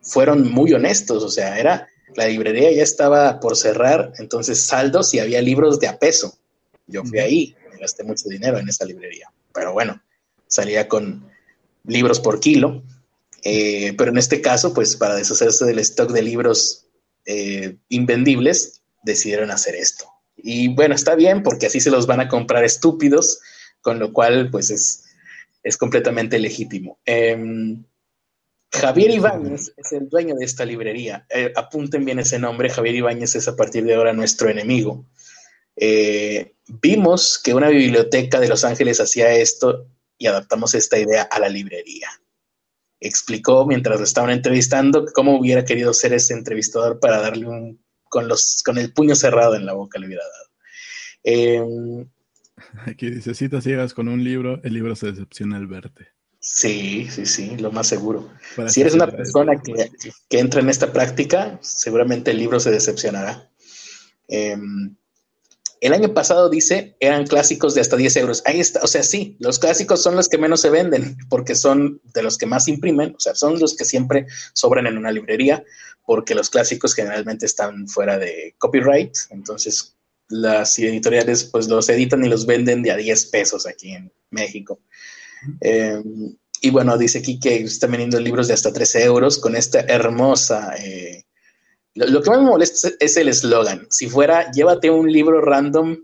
fueron muy honestos, o sea, era, la librería ya estaba por cerrar, entonces saldos y había libros de a peso. Yo fui ahí, gasté mucho dinero en esa librería, pero bueno, salía con libros por kilo, eh, pero en este caso, pues para deshacerse del stock de libros eh, invendibles, decidieron hacer esto. Y bueno, está bien porque así se los van a comprar estúpidos, con lo cual pues es, es completamente legítimo. Em, Javier Ibáñez es el dueño de esta librería. Eh, apunten bien ese nombre, Javier Ibáñez es a partir de ahora nuestro enemigo. Eh, vimos que una biblioteca de Los Ángeles hacía esto y adaptamos esta idea a la librería. Explicó mientras lo estaban entrevistando cómo hubiera querido ser ese entrevistador para darle un con los con el puño cerrado en la boca le hubiera dado. Eh, Aquí dice, si te ciegas con un libro, el libro se decepciona al verte. Sí, sí, sí, lo más seguro. si eres una persona que, que, entra en esta práctica, seguramente el libro se decepcionará. Eh, el año pasado dice, eran clásicos de hasta 10 euros. Ahí está, o sea, sí, los clásicos son los que menos se venden porque son de los que más imprimen, o sea, son los que siempre sobran en una librería porque los clásicos generalmente están fuera de copyright, entonces las editoriales pues los editan y los venden de a 10 pesos aquí en México. Eh, y bueno, dice aquí que están vendiendo libros de hasta 13 euros con esta hermosa... Eh, lo, que más me molesta es el eslogan. Si fuera, llévate un libro random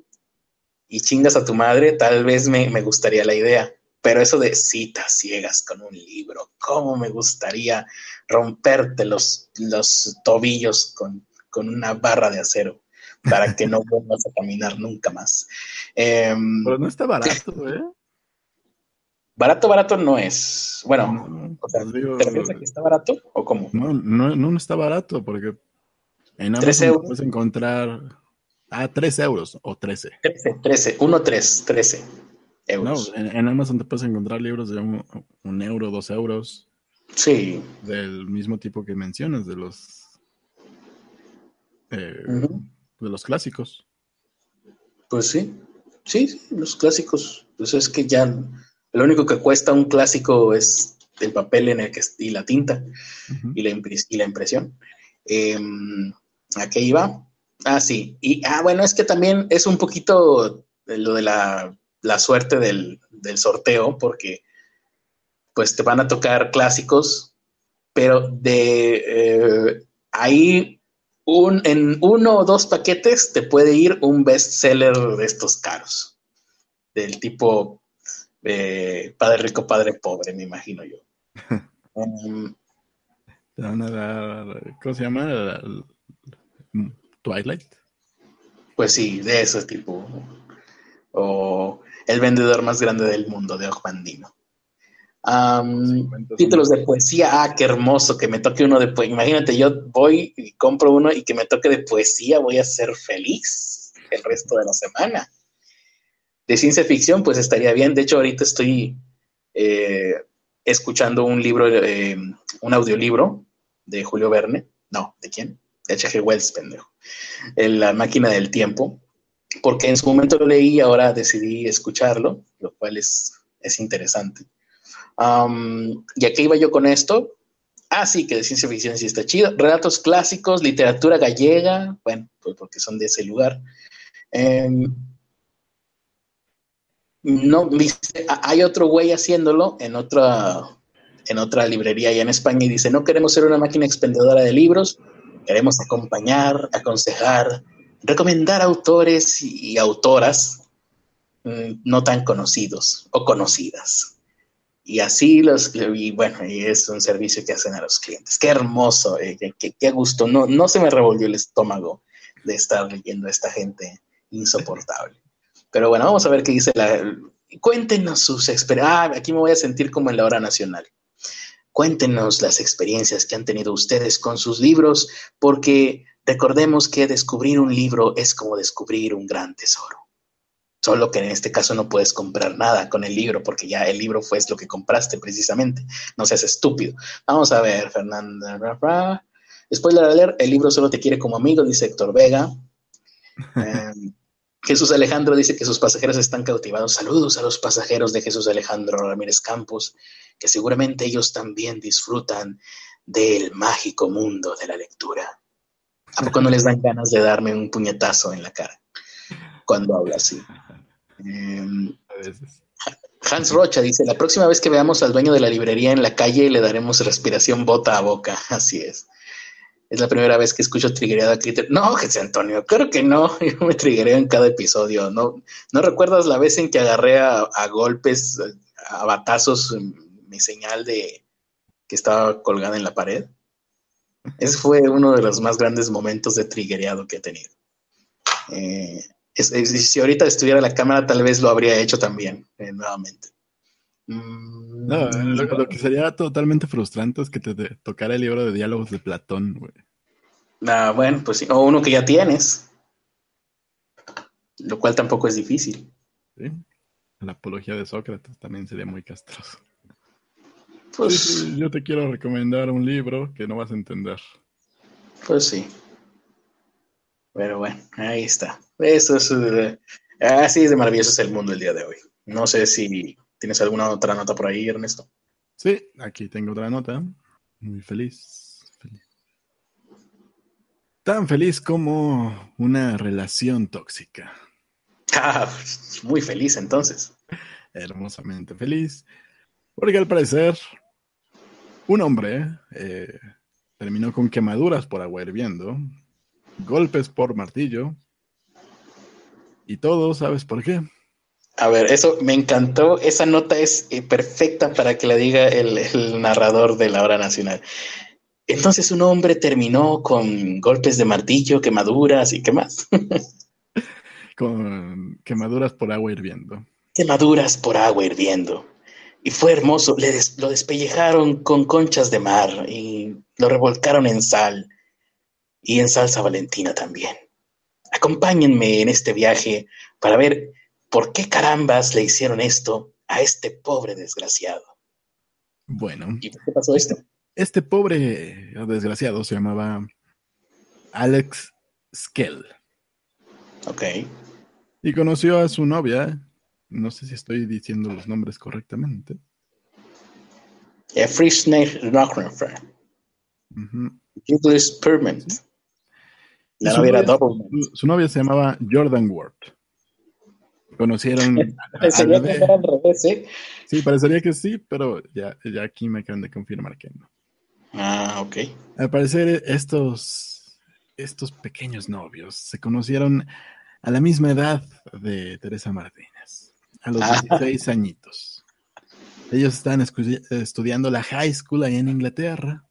y chingas a tu madre, tal vez me, me gustaría la idea. Pero eso de citas ciegas con un libro, ¿cómo me gustaría romperte los, los tobillos con, con una barra de acero? para que no vuelvas a caminar nunca más. Eh, Pero no está barato, ¿eh? Barato, barato no es. Bueno, no, o sea, digo, ¿te refieres a que está barato o cómo? No, no, no está barato porque en Amazon euros? puedes encontrar. Ah, 3 euros o 13. 13, 13, 1, 3, 13 euros. No, en, en, Amazon te puedes encontrar libros de un, un euro, dos euros. Sí. Del mismo tipo que mencionas, de los. Eh, uh -huh de los clásicos. Pues sí, sí, los clásicos. Pues es que ya lo único que cuesta un clásico es el papel en el que y la tinta uh -huh. y, la y, la impresión. Eh, ¿A qué iba? Ah, sí. Y ah, bueno, es que también es un poquito lo de la, la suerte del, del, sorteo, porque pues te van a tocar clásicos, pero de eh, ahí un, en uno o dos paquetes te puede ir un bestseller de estos caros, del tipo eh, Padre Rico, Padre Pobre, me imagino yo. um, ¿Cómo se llama? Twilight. Pues sí, de ese tipo. O El vendedor más grande del mundo, de Ojmandino. Um, títulos de poesía, ah, qué hermoso, que me toque uno de poesía. Imagínate, yo voy y compro uno y que me toque de poesía, voy a ser feliz el resto de la semana. De ciencia ficción, pues estaría bien. De hecho, ahorita estoy eh, escuchando un libro, eh, un audiolibro de Julio Verne. No, ¿de quién? H.G. Wells, pendejo. La máquina del tiempo. Porque en su momento lo leí y ahora decidí escucharlo, lo cual es, es interesante. Um, ¿Y a qué iba yo con esto? Ah, sí, que de ciencia ficción sí está chido. Relatos clásicos, literatura gallega, bueno, pues porque son de ese lugar. Eh, no, hay otro güey haciéndolo en otra, en otra librería allá en España y dice, no queremos ser una máquina expendedora de libros, queremos acompañar, aconsejar, recomendar autores y, autoras mmm, no tan conocidos o conocidas. Y así los, y bueno, y es un servicio que hacen a los clientes. Qué hermoso, eh, qué, qué, gusto. No, no se me revolvió el estómago de estar leyendo a esta gente insoportable. Pero bueno, vamos a ver qué dice la... Cuéntenos sus experiencias. Ah, aquí me voy a sentir como en la hora nacional. Cuéntenos las experiencias que han tenido ustedes con sus libros, porque recordemos que descubrir un libro es como descubrir un gran tesoro. Solo que en este caso no puedes comprar nada con el libro porque ya el libro fue lo que compraste precisamente. No seas estúpido. Vamos a ver, Fernanda. Spoiler alert, el libro solo te quiere como amigo, dice Héctor Vega. Eh, Jesús Alejandro dice que sus pasajeros están cautivados. Saludos a los pasajeros de Jesús Alejandro Ramírez Campos, que seguramente ellos también disfrutan del mágico mundo de la lectura. ¿A poco no les dan ganas de darme un puñetazo en la cara cuando habla así? Eh, Hans Rocha dice, la próxima vez que veamos al dueño de la librería en la calle le daremos respiración bota a boca. Así es. Es la primera vez que escucho triggereado a Critter. No, José Antonio, creo que no. Yo me triggereo en cada episodio. ¿No, ¿no recuerdas la vez en que agarré a, a golpes, a batazos, mi señal de que estaba colgada en la pared? Ese fue uno de los más grandes momentos de triggereado que he tenido. Eh, si ahorita estuviera la cámara, tal vez lo habría hecho también, eh, nuevamente. Mm, no, lo, que sería totalmente frustrante es que te, tocara el libro de diálogos de Platón, güey. Ah, bueno, pues sí, o uno que ya tienes. Lo cual tampoco es difícil. Sí. La apología de Sócrates también sería muy castroso. Pues yo te quiero recomendar un libro que no vas a entender. Pues sí. Pero bueno, ahí está. Eso es. Eh, así de maravilloso es el mundo el día de hoy. No sé si tienes alguna otra nota por ahí, Ernesto. Sí, aquí tengo otra nota. Muy feliz. feliz. Tan feliz como una relación tóxica. Ah, muy feliz entonces. Hermosamente feliz. Porque al parecer, un hombre eh, terminó con quemaduras por agua hirviendo, golpes por martillo, y todo, ¿sabes por qué? A ver, eso me encantó. Esa nota es eh, perfecta para que la diga el, narrador de la hora nacional. Entonces un hombre terminó con golpes de martillo, quemaduras y qué más. con quemaduras por agua hirviendo. Quemaduras por agua hirviendo. Y fue hermoso. Le lo despellejaron con conchas de mar y lo revolcaron en sal y en salsa valentina también. Acompáñenme en este viaje para ver por qué carambas le hicieron esto a este pobre desgraciado. Bueno. ¿Y qué pasó esto? Este pobre desgraciado se llamaba Alex Skell. Ok. Y conoció a su novia, no sé si estoy diciendo los nombres correctamente. Frisch English Permanent. La novia era Double. Su novia se llamaba Jordan Ward. Conocieron. Parecería que era al revés, ¿eh? Sí, parecería que sí, pero ya, ya aquí me acaban de confirmar que no. Ah, ok. Al parecer, estos, estos pequeños novios se conocieron a la misma edad de Teresa Martínez, a los 16 ah. añitos. Ellos están estudiando la high school ahí en Inglaterra.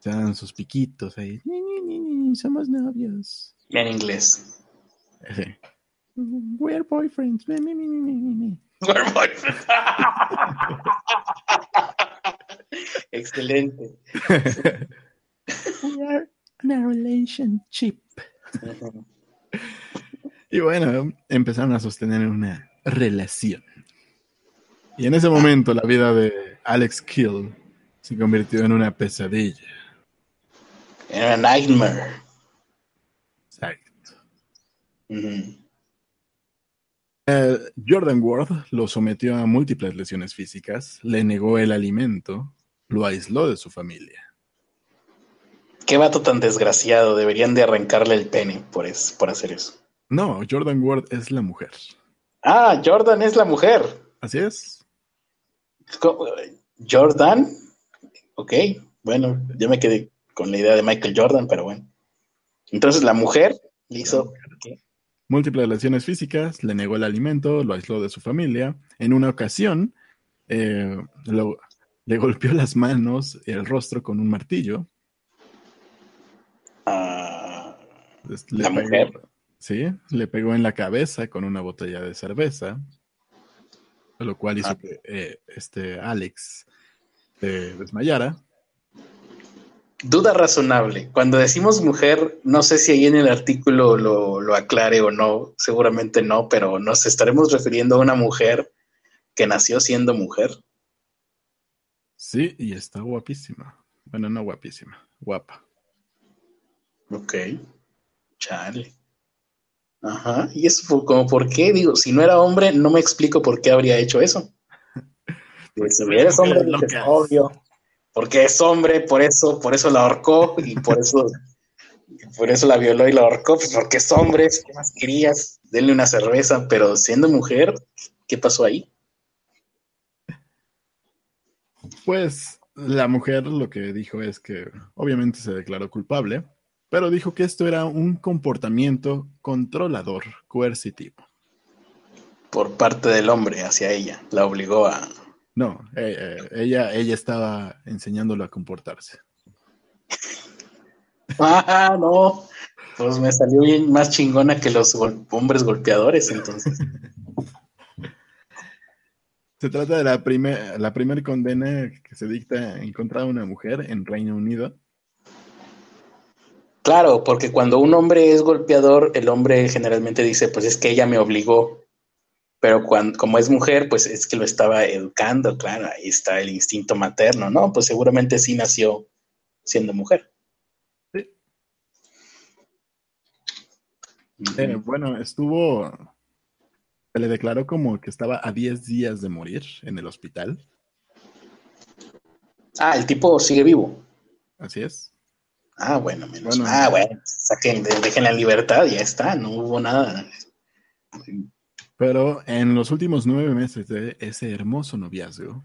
Se dan sus piquitos ahí. somos novios. En inglés. Sí. We're boyfriends. We're boyfriends. Excelente. We are in a relationship. Y bueno, empezaron a sostener una relación. Y en ese momento la vida de Alex Kill se convirtió en una pesadilla. En un nightmare. Exacto. Eh, Jordan Ward lo sometió a múltiples lesiones físicas, le negó el alimento, lo aisló de su familia. Qué vato tan desgraciado, deberían de arrancarle el pene por, por hacer eso. No, Jordan Ward es la mujer. Ah, Jordan es la mujer. Así es. Jordan, ok, bueno, yo me quedé con la idea de Michael Jordan, pero bueno. Entonces la mujer le hizo múltiples lesiones físicas, le negó el alimento, lo aisló de su familia. En una ocasión, eh, le golpeó las manos y el rostro con un martillo. Ah, la mujer. Sí, le pegó en la cabeza con una botella de cerveza, lo cual hizo ah. que eh, este Alex se desmayara. Duda razonable. Cuando decimos mujer, no sé si ahí en el artículo lo, aclare o no, seguramente no, pero nos estaremos refiriendo a una mujer que nació siendo mujer. Sí, y está guapísima. Bueno, no guapísima, guapa. Ok. Chale. Ajá. ¿Y eso fue como por qué? Digo, si no era hombre, no me explico por qué habría hecho eso. Pues si eres hombre, obvio porque es hombre, por eso, por eso la ahorcó y por eso, por eso la violó y la ahorcó, pues porque es hombre, ¿qué más querías? Denle una cerveza, pero siendo mujer, ¿qué pasó ahí? Pues la mujer lo que dijo es que obviamente se declaró culpable, pero dijo que esto era un comportamiento controlador, coercitivo. Por parte del hombre hacia ella, la obligó a, no, eh, eh, ella, ella estaba enseñándolo a comportarse. Ah, no. Pues me salió bien más chingona que los hombres golpeadores, entonces. Se trata de la primera la primer condena que se dicta en contra de una mujer en Reino Unido. Claro, porque cuando un hombre es golpeador, el hombre generalmente dice, pues es que ella me obligó. Pero cuando, como es mujer, pues es que lo estaba educando, claro, ahí está el instinto materno, ¿no? Pues seguramente sí nació siendo mujer. Sí. Eh, bueno, estuvo se le declaró como que estaba a 10 días de morir en el hospital. Ah, el tipo sigue vivo. Así es. Ah, bueno, menos. ah, bueno, saquen, dejen la libertad, ya está, no hubo nada. Pero en los últimos nueve meses de ese hermoso noviazgo,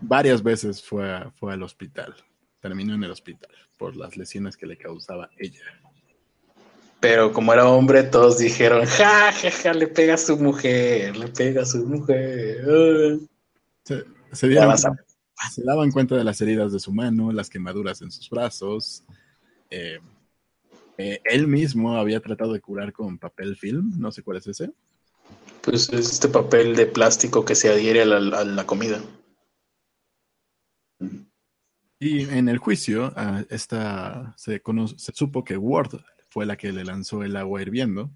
varias veces fue, fue al hospital. Terminó en el hospital por las lesiones que le causaba ella. Pero como era hombre, todos dijeron, ja, ja, ja, le pega a su mujer, le pega a su mujer. Se, se, daban cuenta de las heridas de su mano, las quemaduras en sus brazos. Eh, eh, él mismo había tratado de curar con papel film, no sé cuál es ese. Pues es este papel de plástico que se adhiere a la, comida. Y en el juicio, esta, se, se supo que Ward fue la que le lanzó el agua hirviendo.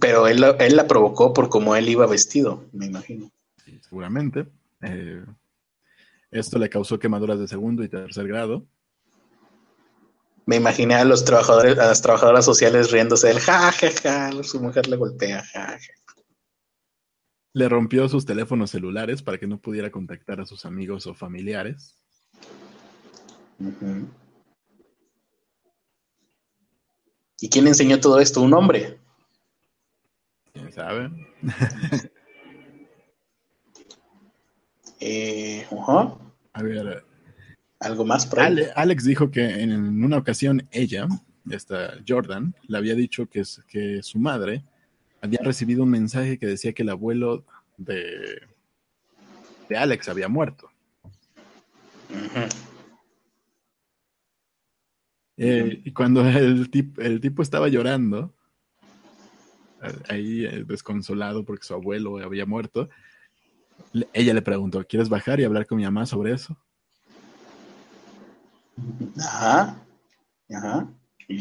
Pero él, él, la provocó por cómo él iba vestido, me imagino. seguramente. Eh, esto le causó quemaduras de segundo y tercer grado. Me imaginé a los trabajadores, a las trabajadoras sociales riéndose del ja, ja, ja, su mujer le golpea, ja, Le rompió sus teléfonos celulares para que no pudiera contactar a sus amigos o familiares. ¿Y quién enseñó todo esto? ¿Un hombre? ¿Quién sabe? eh, A ver. ¿Algo más por Alex dijo que en una ocasión ella, esta Jordan, le había dicho que, que su madre había recibido un mensaje que decía que el abuelo de, de Alex había muerto. Eh, y cuando el, el tipo estaba llorando, ahí eh, desconsolado porque su abuelo había muerto, ella le preguntó, ¿quieres bajar y hablar con mi mamá sobre eso? Ajá, ajá.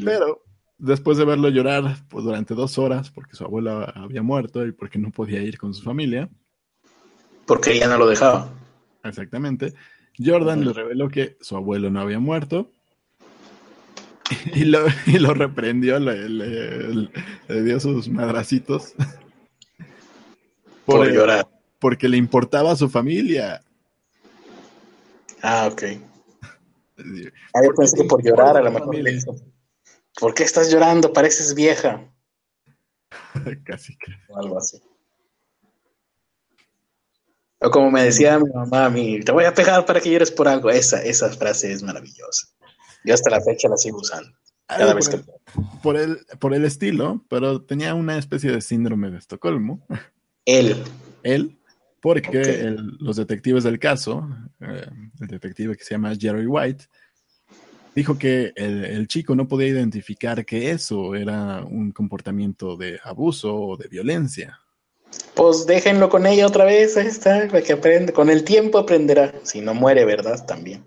Pero después de verlo llorar pues, durante dos horas porque su abuelo había muerto y porque no podía ir con su familia. Porque ella no lo dejaba. Exactamente. Jordan le reveló que su abuelo no había muerto y lo, y lo reprendió, le, dio sus madracitos. Por, llorar. Porque le importaba a su familia. Ah, ok. Ah, yo pensé que por llorar a lo mejor ¿Por qué estás llorando? Pareces vieja. Casi que. algo así. O como me decía mi mamá a mí, te voy a pegar para que llores por algo. Esa, esa frase es maravillosa. Yo hasta la fecha la sigo usando. Cada vez por, que... el, por, el, por el estilo, pero tenía una especie de síndrome de Estocolmo. Él. Él, porque los detectives del caso, eh, el detective que se llama Jerry White, dijo que el, chico no podía identificar que eso era un comportamiento de abuso o de violencia. Pues déjenlo con ella otra vez, ahí está, para que aprende. Con el tiempo aprenderá, si no muere, ¿verdad? También.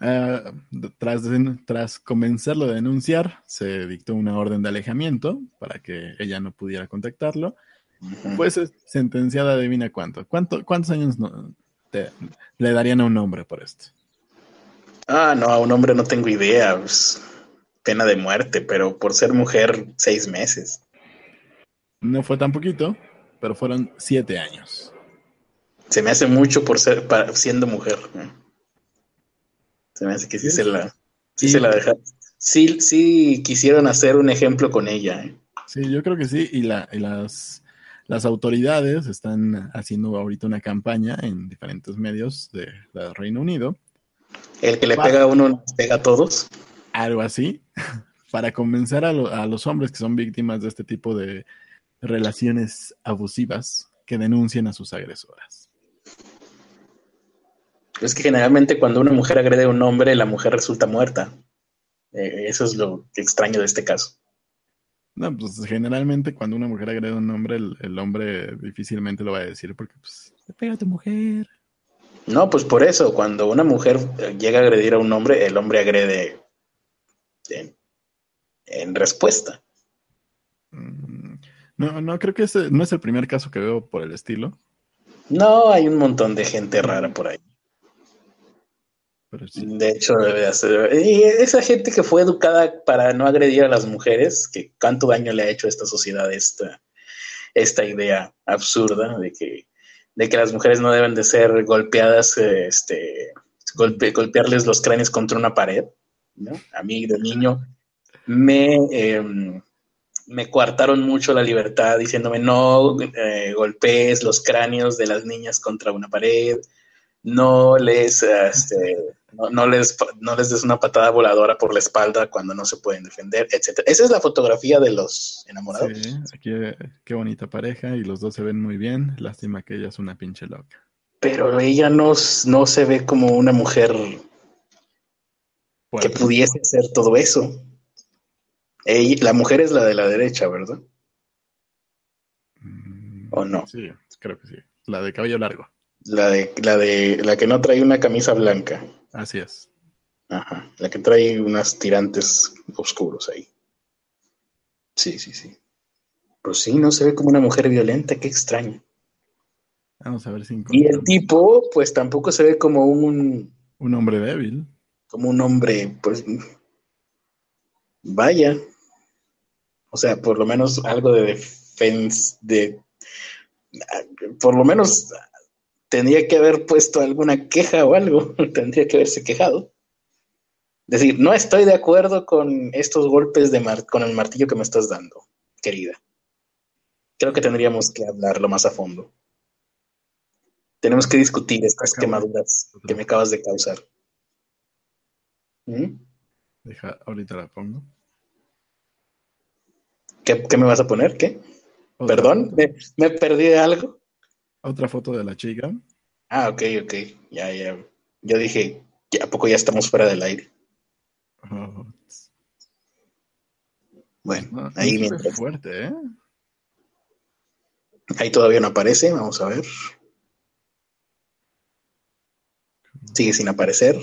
Ah, tras, tras comenzarlo a denunciar, se dictó una orden de alejamiento para que ella no pudiera contactarlo. Pues sentenciada, adivina cuánto. ¿Cuánto ¿Cuántos años le darían a un hombre por esto? Ah, no, a un hombre no tengo idea. Pues, pena de muerte, pero por ser mujer, seis meses. No fue tan poquito, pero fueron siete años. Se me hace mucho por ser siendo mujer. Se me hace que sí, se la, sí, se la dejaron. Sí, sí quisieron hacer un ejemplo con ella. ¿eh? Sí, yo creo que sí. Y, la, las, las autoridades están haciendo ahorita una campaña en diferentes medios de, Reino Unido. El que le pega a uno, pega a todos. Algo así. Para convencer a, a los hombres que son víctimas de este tipo de relaciones abusivas que denuncien a sus agresoras. Es que generalmente cuando una mujer agrede a un hombre, la mujer resulta muerta. Eh, eso es lo extraño de este caso. No, pues generalmente cuando una mujer agrede a un hombre, el, hombre difícilmente lo va a decir porque pues te pega a tu mujer. No, pues por eso, cuando una mujer llega a agredir a un hombre, el hombre agrede en, respuesta. Mm, no, no, creo que ese no es el primer caso que veo por el estilo. No, hay un montón de gente rara por ahí. De hecho, y esa gente que fue educada para no agredir a las mujeres, que cuánto daño le ha hecho a esta sociedad esta, esta idea absurda de que, de que las mujeres no deben de ser golpeadas, este, golpearles los cráneos contra una pared. A mí de niño me, em, me coartaron mucho la libertad diciéndome no eh, golpees los cráneos de las niñas contra una pared, no les, este, no, les, no les des una patada voladora por la espalda cuando no se pueden defender, etc. Esa es la fotografía de los enamorados. Sí, aquí qué bonita pareja y los dos se ven muy bien. Lástima que ella es una pinche loca. Pero ella no, no se ve como una mujer que pudiese hacer todo eso. la mujer es la de la derecha, ¿verdad? Mm, ¿O no? Sí, creo que sí. La de cabello largo. La de, la de la que no trae una camisa blanca. Así es. Ajá, la que trae unas tirantes oscuros ahí. Sí, sí, sí. Pues sí, no se ve como una mujer violenta, qué extraño. Vamos a ver si Y el tipo, pues tampoco se ve como un... Un hombre débil. Como un hombre, pues... Vaya. O sea, por lo menos algo de defensa, de... Por lo menos tendría que haber puesto alguna queja o algo, tendría que haberse quejado. Es decir, no estoy de acuerdo con estos golpes de con el martillo que me estás dando, querida. Creo que tendríamos que hablarlo más a fondo. Tenemos que discutir estas quemaduras que me acabas de causar. ¿Mm? Deja, ahorita la pongo. ¿Qué, me vas a poner? ¿Qué? ¿Perdón? ¿Me, ¿Me, perdí de algo? Otra foto de la chica. Ah, ok, ok. Ya, ya. Yo dije, ¿a poco ya estamos fuera del aire? Oh. Bueno, ahí mientras. fuerte, ¿eh? Ahí todavía no aparece, vamos a ver. Sigue sin aparecer.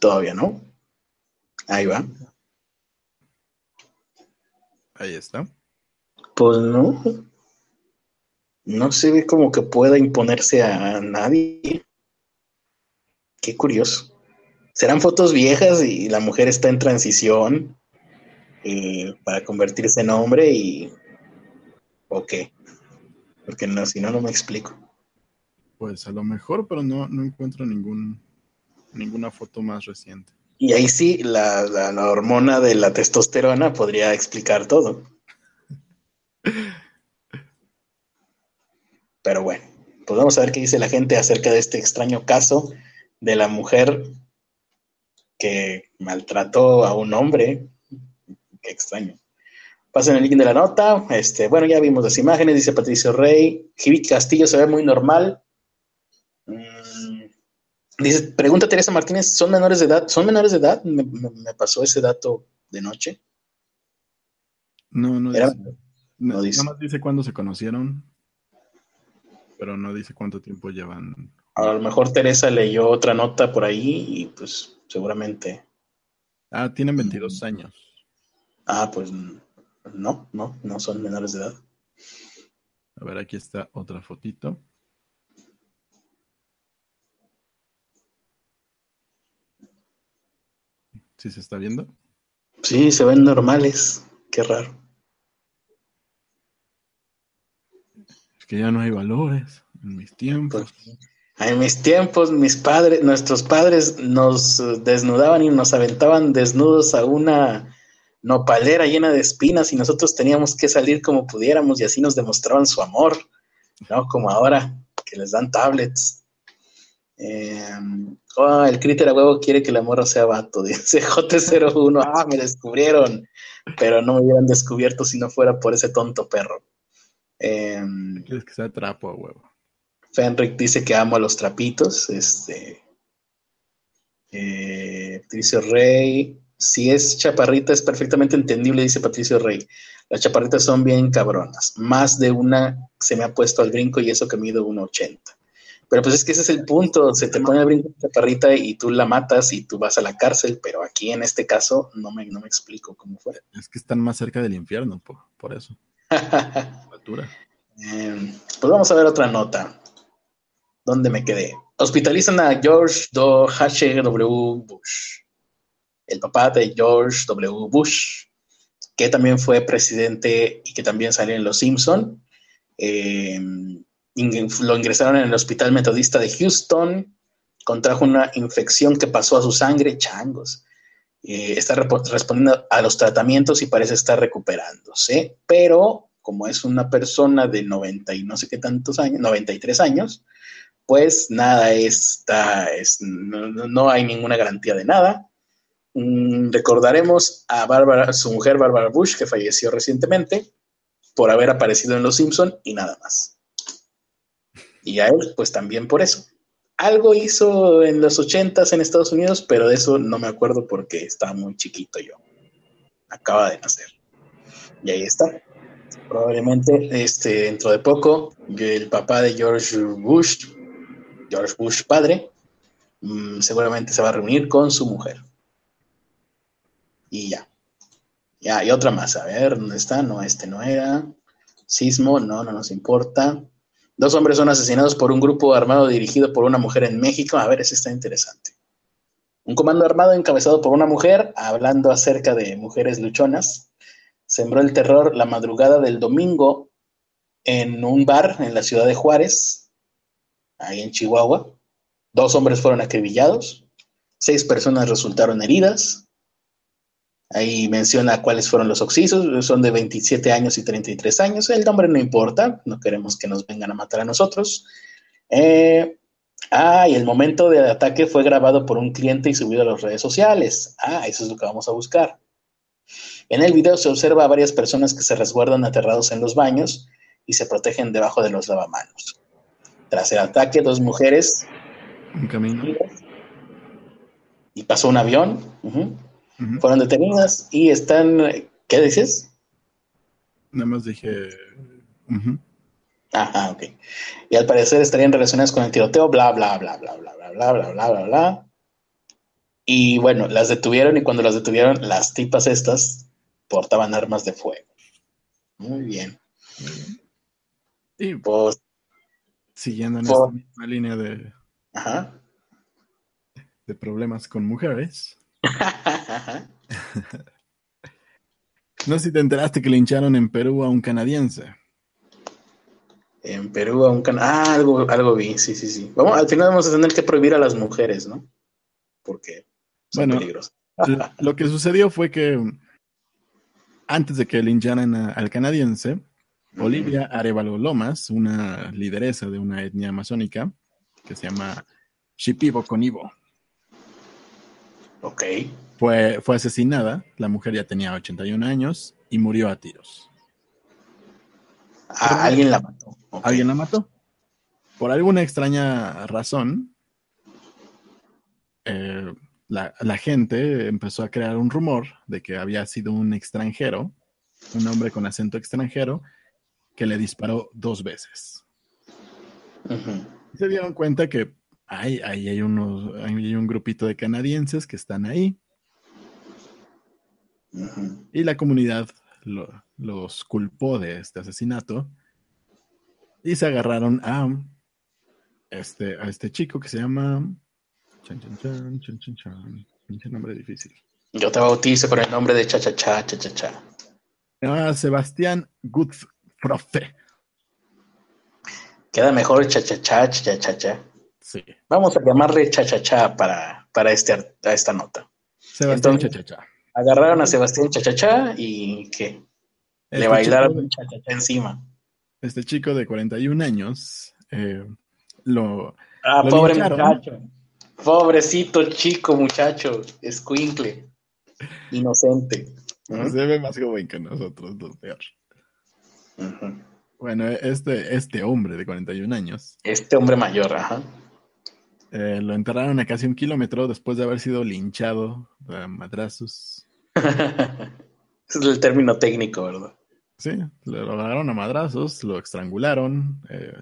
Todavía no. Ahí va. Ahí está. Pues no. No se ve como que pueda imponerse a nadie. Qué curioso. ¿Serán fotos viejas y la mujer está en transición eh, para convertirse en hombre y... ¿O qué? Porque no, si no, no me explico. Pues a lo mejor, pero no, no encuentro ningún, ninguna foto más reciente. Y ahí sí, la, la hormona de la testosterona podría explicar todo. Pero bueno, pues vamos a ver qué dice la gente acerca de este extraño caso de la mujer que maltrató a un hombre. Qué extraño. Pasen el link de la nota. Este, bueno, ya vimos las imágenes, dice Patricio Rey. Jimmy Castillo se ve muy normal. Mm, dice, pregunta Teresa Martínez, ¿son menores de edad? ¿Son menores de edad? Me, pasó ese dato de noche. No, no. No, dice. Nada más dice cuándo se conocieron, pero no dice cuánto tiempo llevan. A lo mejor Teresa leyó otra nota por ahí y pues seguramente. Ah, tienen 22 años. Ah, pues no, no, no son menores de edad. A ver, aquí está otra fotito. ¿Sí se está viendo? Sí, se ven normales. Qué raro. Que ya no hay valores en mis tiempos. Pues, en mis tiempos, mis padres, nuestros padres nos desnudaban y nos aventaban desnudos a una nopalera llena de espinas y nosotros teníamos que salir como pudiéramos y así nos demostraban su amor, ¿no? Como ahora, que les dan tablets. Em, oh, el críter a huevo quiere que la morra sea vato, dice J01. Ah, me descubrieron, pero no me hubieran descubierto si no fuera por ese tonto perro. Em, ¿Quieres que sea trapo, huevo? Fenric dice que amo a los trapitos. Este. Eh, Patricio Rey. Si es chaparrita, es perfectamente entendible, dice Patricio Rey. Las chaparritas son bien cabronas. Más de una se me ha puesto al brinco y eso que mido 1,80. Pero pues es que ese es el punto. Se te pone al brinco la chaparrita y tú la matas y tú vas a la cárcel. Pero aquí en este caso no me, no me explico cómo fue. Es que están más cerca del infierno, por, por eso. Eh, pues vamos a ver otra nota. ¿Dónde me quedé? Hospitalizan a George H.W. Bush, el papá de George W. Bush, que también fue presidente y que también salió en Los Simpson. Eh, lo ingresaron en el Hospital Metodista de Houston, contrajo una infección que pasó a su sangre, changos. Eh, está respondiendo a los tratamientos y parece estar recuperándose, pero como es una persona de 90 y no sé qué tantos años, 93 años, pues nada, está, es, no, no, hay ninguna garantía de nada. Mm, recordaremos a Barbara, su mujer Barbara Bush, que falleció recientemente por haber aparecido en Los Simpson y nada más. Y a él, pues también por eso. Algo hizo en los ochentas en Estados Unidos, pero de eso no me acuerdo porque estaba muy chiquito yo. Acaba de nacer. Y ahí está. Probablemente este, dentro de poco, el papá de George Bush George Bush padre, mm, seguramente se va a reunir con su mujer. Y ya. Ya, y otra más. A ver, ¿dónde está? No, este no era. Sismo, no, no nos importa. Dos hombres son asesinados por un grupo armado dirigido por una mujer en México. A ver, ese está interesante. Un comando armado encabezado por una mujer, hablando acerca de mujeres luchonas, sembró el terror la madrugada del domingo en un bar en la ciudad de Juárez, ahí en Chihuahua. Dos hombres fueron acribillados, seis personas resultaron heridas. Ahí menciona cuáles fueron los oxisos, son de 27 años y 33 años. El nombre no importa, no queremos que nos vengan a matar a nosotros. Eh, ah, y el momento del ataque fue grabado por un cliente y subido a las redes sociales. Ah, eso es lo que vamos a buscar. En el video se observa a varias personas que se resguardan aterrados en los baños y se protegen debajo de los lavamanos. Tras el ataque, dos mujeres. Un camino. Y pasó un avión. Fueron detenidas y están. ¿Qué dices? Nada más dije. Ajá, ok. Y al parecer estarían relacionadas con el tiroteo, bla, bla, bla, bla, bla, bla, bla, bla, bla, bla, bla. Y bueno, las detuvieron y cuando las detuvieron, las tipas estas portaban armas de fuego. Muy bien. Y pues siguiendo en esta misma línea de, de problemas con mujeres. no sé si te enteraste que lincharon en Perú a un canadiense. En Perú a un canadiense. Ah, algo, algo vi, sí, sí, sí. Vamos, al final vamos a tener que prohibir a las mujeres, ¿no? Porque son bueno, peligrosas. lo que sucedió fue que antes de que lincharan al canadiense, Olivia Arevalo Lomas, una lideresa de una etnia amazónica que se llama Shipibo Conibo. Ok. Fue, fue asesinada, la mujer ya tenía 81 años y murió a tiros. Ah, alguien la mató. ¿Alguien la mató? Por alguna extraña razón, eh, la, la, gente empezó a crear un rumor de que había sido un extranjero, un hombre con acento extranjero, que le disparó dos veces. Se dieron cuenta que hay, hay, unos, hay un grupito de canadienses que están ahí. Y la comunidad los culpó de este asesinato. Y se agarraron a este, a este chico que se llama. Chan, chan, chan, chan, chan, nombre difícil. Yo te bautizo con el nombre de cha cha cha cha cha cha. Ah, Sebastián Gutf profe. Queda mejor cha-cha-cha, cha-cha-cha. Sí. Vamos a llamarle cha-cha-cha para, para este, esta nota. Sebastián cha-cha-cha. Agarraron a Sebastián cha-cha-cha y que le este bailaron cha-cha-cha encima. Este chico de 41 años eh, lo. Ah, pobre muchacho. Pobrecito chico muchacho, escuincle, inocente. Se ve más joven que nosotros, los peor. Bueno, este, este hombre de 41 años. Este hombre mayor, ajá. Eh, lo enterraron a casi un kilómetro después de haber sido linchado a madrazos. Ese es el término técnico, ¿verdad? Sí, lo agarraron a madrazos, lo estrangularon. eh,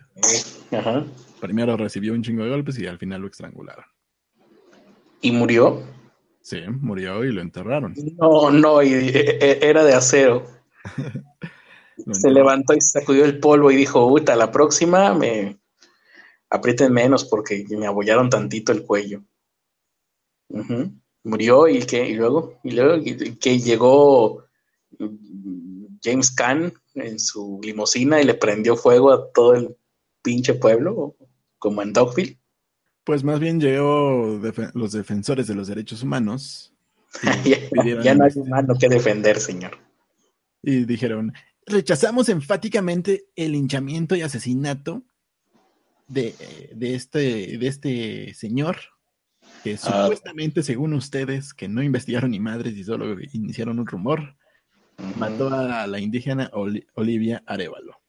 Ajá. primero recibió un chingo de golpes y al final lo estrangularon. ¿Y murió? Sí, murió y lo enterraron. No, no, y, e- e- era de acero. Se levantó y sacudió el polvo y dijo, Uta, la próxima me aprieten menos porque me abollaron tantito el cuello. Murió y que y luego, y luego y- que llegó James Caan en su limusina y le prendió fuego a todo el pinche pueblo, como en Dogville. Pues más bien llegó los defensores de los derechos humanos ya, pidieron ya no hay investi- humano que defender, señor. y dijeron, rechazamos enfáticamente el linchamiento y asesinato de, de este, de este señor que Ah. supuestamente, según ustedes, que no investigaron ni madres y solo iniciaron un rumor, mató a la indígena Oli- Olivia Arevalo.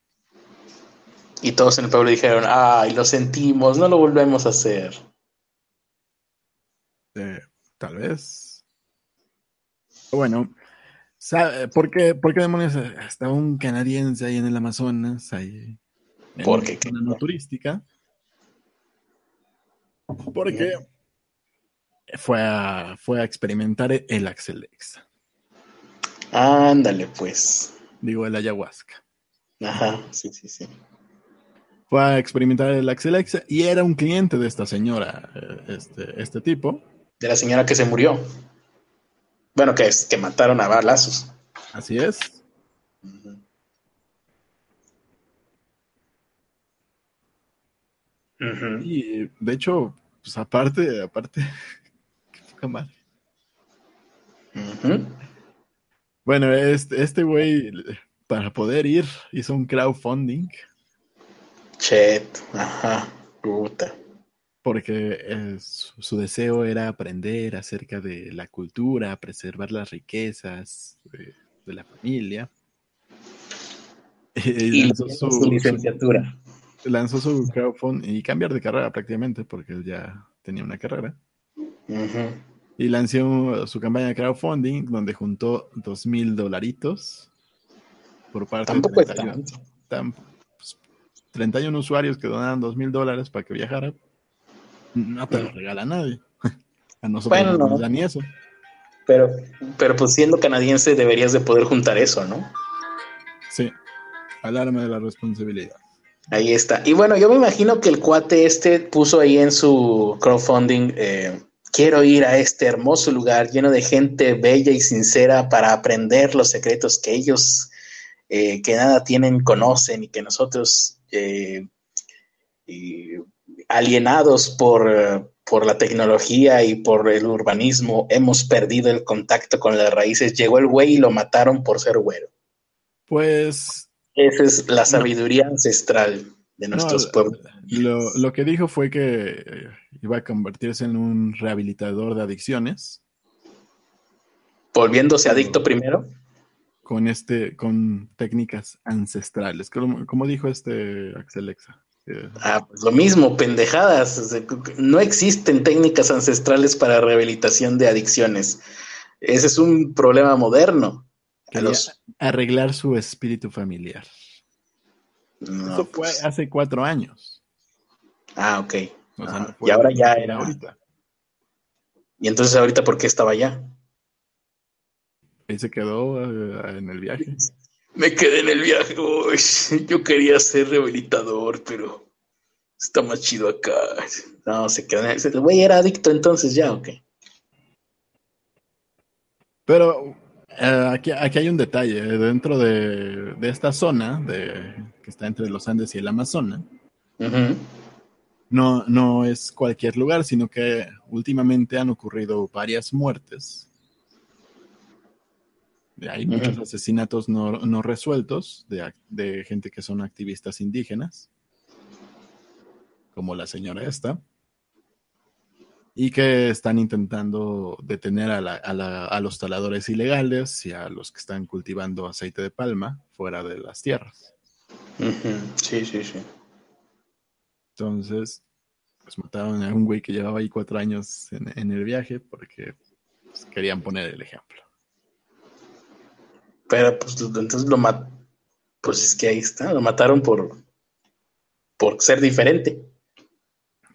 Y todos en el pueblo dijeron, ay, lo sentimos, no lo volvemos a hacer. Eh, tal vez. Bueno, ¿por qué, por qué demonios hasta un canadiense ahí en el Amazonas, ahí en ¿Por una zona no turística? Porque fue a, fue a experimentar el Axelex, Ándale, pues. digo el ayahuasca. Ajá, sí, sí, sí. Fue a experimentar el Axelex y era un cliente de esta señora, eh, este, este tipo. De la señora que se murió. Bueno, que es que mataron a balazos. Así es. Y de hecho, pues aparte, aparte, qué poca madre. Bueno, este, este güey, para poder ir, hizo un crowdfunding Chet, ajá, puta. porque eh, su, su deseo era aprender acerca de la cultura, preservar las riquezas de, de la familia. Y, Y lanzó, su, su, licenciatura. su- lanzó su crowdfunding y cambiar de carrera prácticamente porque él ya tenía una carrera. Ujú. Y lanzó su campaña de crowdfunding donde juntó dos mil dolaritos por parte Tampoco de es 31, tanto. tan- pues, 31 usuarios que donaron dos mil dólares para que viajara. No te lo regala nadie. A nosotros Bueno, no. nos da ni eso. Pero, pero pues siendo canadiense deberías de poder juntar eso, ¿no? Sí, alarma de la responsabilidad. Ahí está. Y bueno, yo me imagino que el cuate este puso ahí en su crowdfunding, eh, quiero ir a este hermoso lugar lleno de gente bella y sincera para aprender los secretos que ellos, eh, que nada tienen, conocen y que nosotros, eh, y alienados por, por la tecnología y por el urbanismo, hemos perdido el contacto con las raíces. Llegó el güey y lo mataron por ser güero. Pues Esa es la sabiduría ancestral de nuestros No, pueblos. lo, lo que dijo fue que iba a convertirse en un rehabilitador de adicciones Volviéndose adicto primero. Con este, con técnicas ancestrales. Como, como dijo este Axel Lexa. eh, Ah, pues lo mismo, pendejadas. No existen técnicas ancestrales para rehabilitación de adicciones. Ese es un problema moderno. Los- arreglar su espíritu familiar. No, Eso fue pues. hace cuatro años. Ah, ok. O sea, Ah, no y ahora ya era. ahorita. Y entonces ahorita, ¿por qué estaba allá? Ahí se quedó eh, en el viaje. Me quedé en el viaje. Uy, yo quería ser rehabilitador, pero está más chido acá. No, se quedó en el... Güey era adicto entonces ya, ok. Pero eh, aquí, aquí hay un detalle. eh, Dentro de, de esta zona de, que está entre los Andes y el Amazonas, no, no es cualquier lugar, sino que últimamente han ocurrido varias muertes. Hay muchos asesinatos no, no resueltos de, de gente que son activistas indígenas, como la señora esta, y que están intentando detener a, la- a la- a los taladores ilegales y a los que están cultivando aceite de palma fuera de las tierras. Sí, sí, sí. Entonces, pues mataron a un güey que llevaba ahí cuatro años en, el viaje porque pues, querían poner el ejemplo. Pero pues entonces lo mataron. Pues es que ahí está, lo mataron por, por ser diferente.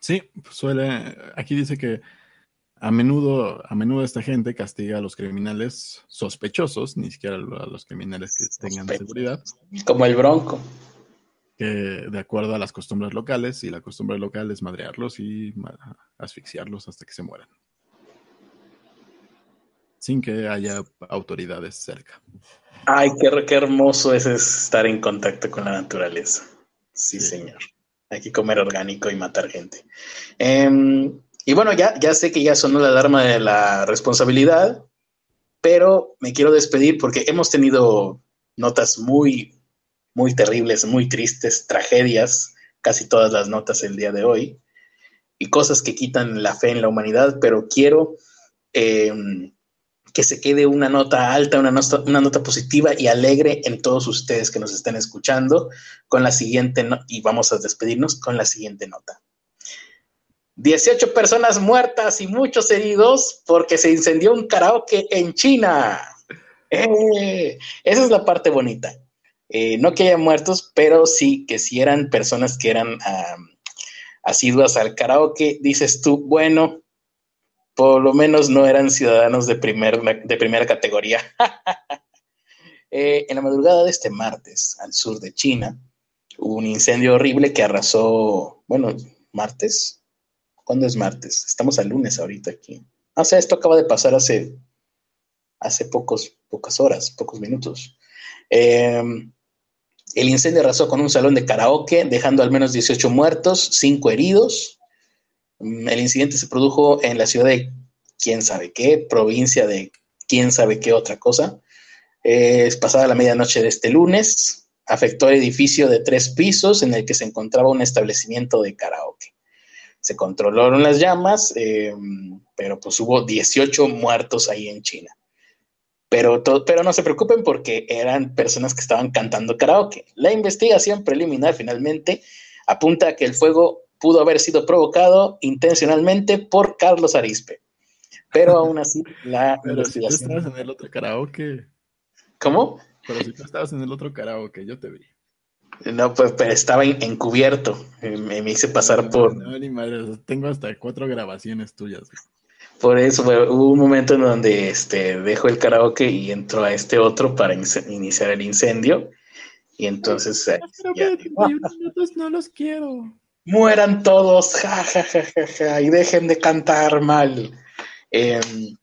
Sí, suele. Aquí dice que a menudo, a menudo esta gente castiga a los criminales sospechosos, ni siquiera a los criminales que tengan seguridad. Como el Bronco. Que de acuerdo a las costumbres locales, y la costumbre local es madrearlos y asfixiarlos hasta que se mueran. Sin que haya autoridades cerca. Ay, qué, qué hermoso es estar en contacto con la naturaleza. Sí, señor. Hay que comer orgánico y matar gente. Eh, y bueno, ya, ya sé que ya sonó la alarma de la responsabilidad, pero me quiero despedir porque hemos tenido notas muy, muy terribles, muy tristes, tragedias, casi todas las notas el día de hoy, y cosas que quitan la fe en la humanidad, pero quiero eh, que se quede una nota alta, una nota, positiva y alegre en todos ustedes que nos están escuchando con la siguiente, y vamos a despedirnos con la siguiente nota. 18 personas muertas y muchos heridos porque se incendió un karaoke en China. Eh, esa es la parte bonita. Eh, no que haya muertos, pero sí que si eran personas que eran asiduas al karaoke, dices tú, bueno, por lo menos no eran ciudadanos de, de primera categoría. Eh, en la madrugada de este martes, al sur de China, hubo un incendio horrible que arrasó, bueno, martes, ¿Cuándo es martes? Estamos al lunes ahorita aquí. O sea, esto acaba de pasar hace, hace pocos, pocas horas, pocos minutos. Em, el incendio arrasó con un salón de karaoke, dejando al menos 18 muertos, 5 heridos. El incidente se produjo en la ciudad de quién sabe qué, provincia de quién sabe qué otra cosa. es pasada la medianoche de este lunes. Afectó el edificio de tres pisos en el que se encontraba un establecimiento de karaoke se controlaron las llamas, eh, pero pues hubo 18 muertos ahí en China. Pero, pero no se preocupen porque eran personas que estaban cantando karaoke. La investigación preliminar finalmente apunta a que el fuego pudo haber sido provocado intencionalmente por Carlos Arispe. Pero aún así, la pero Si tú estabas en el otro karaoke. ¿Cómo? Pero si tú estabas en el otro karaoke, yo te vi. No, pues, pero estaba encubierto. Me, hice pasar por. No, ni madre, tengo hasta cuatro grabaciones tuyas. Por eso hubo un momento en donde este, dejó el karaoke y entró a este otro para iniciar el incendio. Y entonces. ya, no los quiero. Mueran todos, ja, ja, ja, ja, ja, y dejen de cantar mal. Em,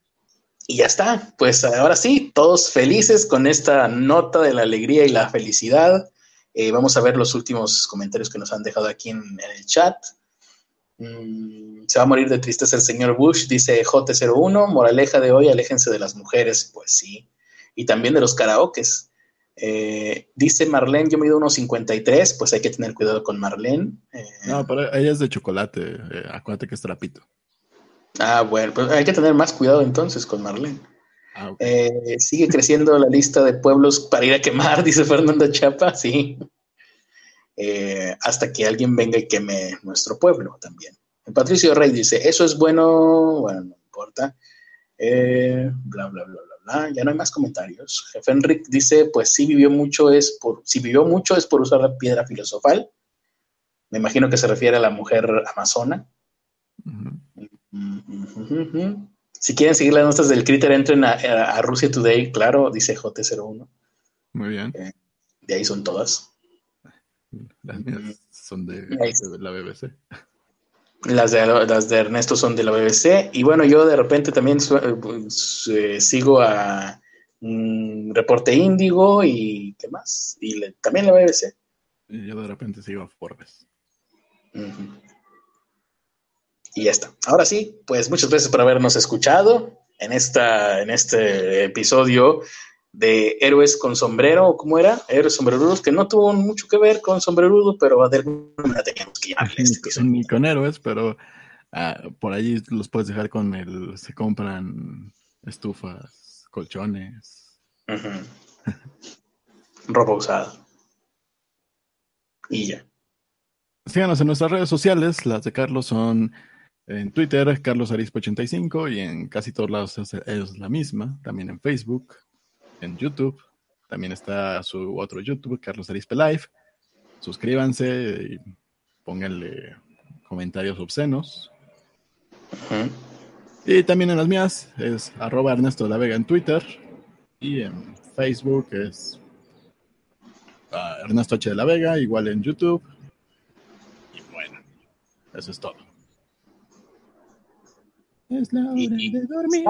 y ya está, pues ahora sí, todos felices con esta nota de la alegría y la felicidad. Eh, vamos a ver los últimos comentarios que nos han dejado aquí en, el chat. Mm, se va a morir de tristeza el señor Bush, dice J01, moraleja de hoy, aléjense de las mujeres, pues sí, y también de los karaokes. Eh, dice Marlene, yo mido 1.53, pues hay que tener cuidado con Marlene. Eh, no, pero ella es de chocolate, acuérdate que es trapito. Ah, bueno, pues hay que tener más cuidado entonces con Marlene. Ah, eh, sigue creciendo la lista de pueblos para ir a quemar, dice Fernando Chapa, sí. Eh, hasta que alguien venga y queme nuestro pueblo también. Patricio Rey dice, eso es bueno, bueno, no importa. Eh, bla, bla, bla, bla. Ya no hay más comentarios. Jefe Enric dice, pues sí vivió mucho, es por, si vivió mucho es por usar la piedra filosofal. Me imagino que se refiere a la mujer amazona. Si quieren seguir las notas del Critter, entren a, Rusia Today, claro, dice J01. Muy bien. Eh, de ahí son todas. Las mías son de, la BBC. Las de, las de Ernesto son de la BBC. Y bueno, yo de repente también pues, eh, sigo a Reporte Índigo y ¿qué más? Y también la BBC. Y yo de repente sigo a Forbes. Y ya está. Ahora sí, pues muchas gracias por habernos escuchado en, esta, en este episodio de Héroes con Sombrero, ¿cómo era? Héroes Sombrerudos, que no tuvo mucho que ver con Sombrerudo, pero de alguna manera teníamos que llamarle este Ni con héroes, pero ah, por allí los puedes dejar con el. Se compran estufas, colchones. Ropa usada. Y ya. Síganos en nuestras redes sociales. Las de Carlos son en Twitter, Carlos Arispe85, y en casi todos lados es, es la misma. También en Facebook, en YouTube. También está su otro YouTube, Carlos Arispe Live. Suscríbanse y pónganle comentarios obscenos. Y también en las mías es arroba Ernesto de la Vega en Twitter. Y en Facebook es ah, Ernesto H de la Vega, igual en YouTube. Y bueno, eso es todo. Es la hora de dormir.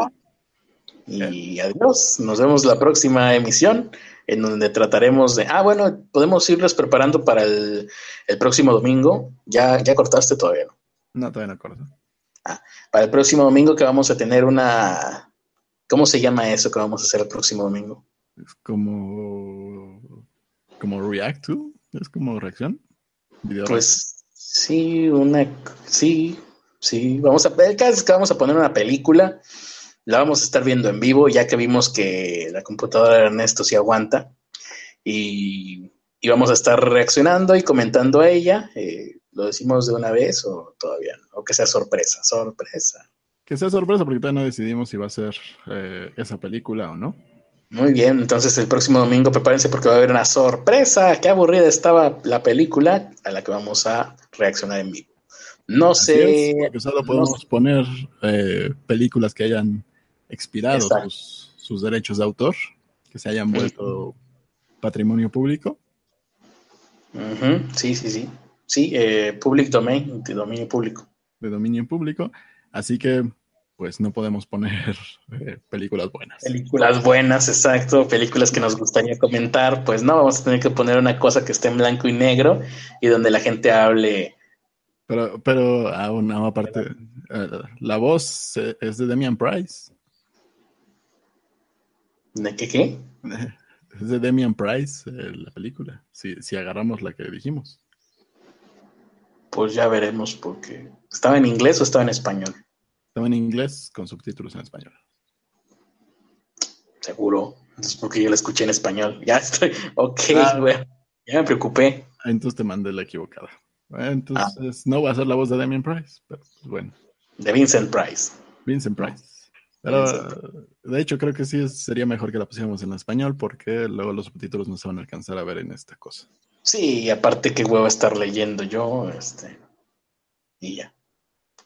Y adiós. Nos vemos la próxima emisión en donde trataremos de. Ah, bueno, podemos irles preparando para el, el próximo domingo. Ya, ya cortaste todavía, ¿no? No, todavía no acuerdo. Para el próximo domingo que vamos a tener una. ¿Cómo se llama eso que vamos a hacer el próximo domingo? Es como. como react to. Es como reacción. Video Pues sí, una. Sí, sí. Vamos a. El caso es que vamos a poner una película. La vamos a estar viendo en vivo, ya que vimos que la computadora de Ernesto sí aguanta. Y, y vamos a estar reaccionando y comentando a ella. Eh, ¿Lo decimos de una vez o todavía no? O que sea sorpresa, sorpresa. Que sea sorpresa porque todavía no decidimos si va a ser eh, esa película o no. Muy bien, entonces el próximo domingo prepárense porque va a haber una sorpresa. Qué aburrida estaba la película a la que vamos a reaccionar en vivo. No Así sé. es, porque solo no podemos poner eh, películas que hayan expirado Exacto. sus, sus derechos de autor, que se hayan vuelto patrimonio público. Sí, sí, sí. Sí, eh, public domain, de dominio público. de dominio público, así que pues no podemos poner eh, películas buenas. Películas buenas, exacto. Películas que nos gustaría comentar. Pues no, vamos a tener que poner una cosa que esté en blanco y negro y donde la gente hable. Pero, pero aún no, aparte, eh, la voz eh, es de Damian Price. ¿De qué qué? Es de Damian Price eh, la película, si, si agarramos la que dijimos. Pues ya veremos porque estaba en inglés o estaba en español. Estaba en inglés con subtítulos en español. Seguro. Es porque yo la escuché en español. Ya estoy. Ok, Ah. güey. Ya me preocupé. Ah, Entonces te mandé la equivocada. Ah, Entonces no va a ser la voz de Damian Price, pero pues, bueno, De Vincent Price. Vincent Price. Pero de hecho creo que sí sería mejor que la pusiéramos en español porque luego los subtítulos no se van a alcanzar a ver en esta cosa. Sí, y aparte qué huevo estar leyendo yo, este, y ya.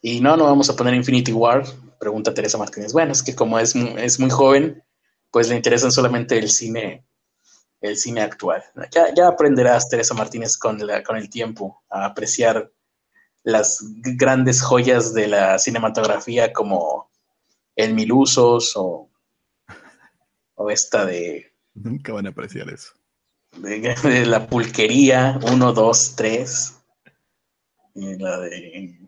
Y no, no vamos a poner Infinity War, pregunta Teresa Martínez. Bueno, es que como es, es muy joven, pues le interesan solamente el cine, el cine actual. Ya, ya aprenderás, Teresa Martínez, con, la, con el tiempo a apreciar las grandes joyas de la cinematografía como El Mil Usos o, o esta de Nunca van a apreciar eso. de, de la pulquería 1, 2, 3. Y la de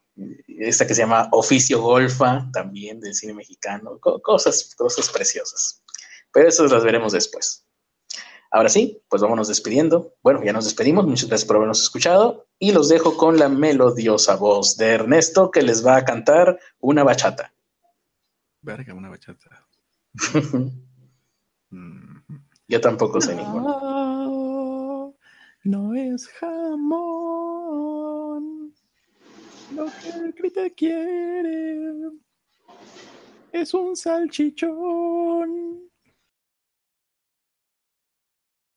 esta que se llama Oficio Golfa, también del cine mexicano. Co- cosas, cosas preciosas. Pero esas las veremos después. Ahora sí, pues vámonos despidiendo. Bueno, ya nos despedimos. Muchas gracias por habernos escuchado. Y los dejo con la melodiosa voz de Ernesto que les va a cantar una bachata. Verga, una bachata. Mm. Yo tampoco sé ninguna. No, no es jamón. Lo que el grite quiere es un salchichón.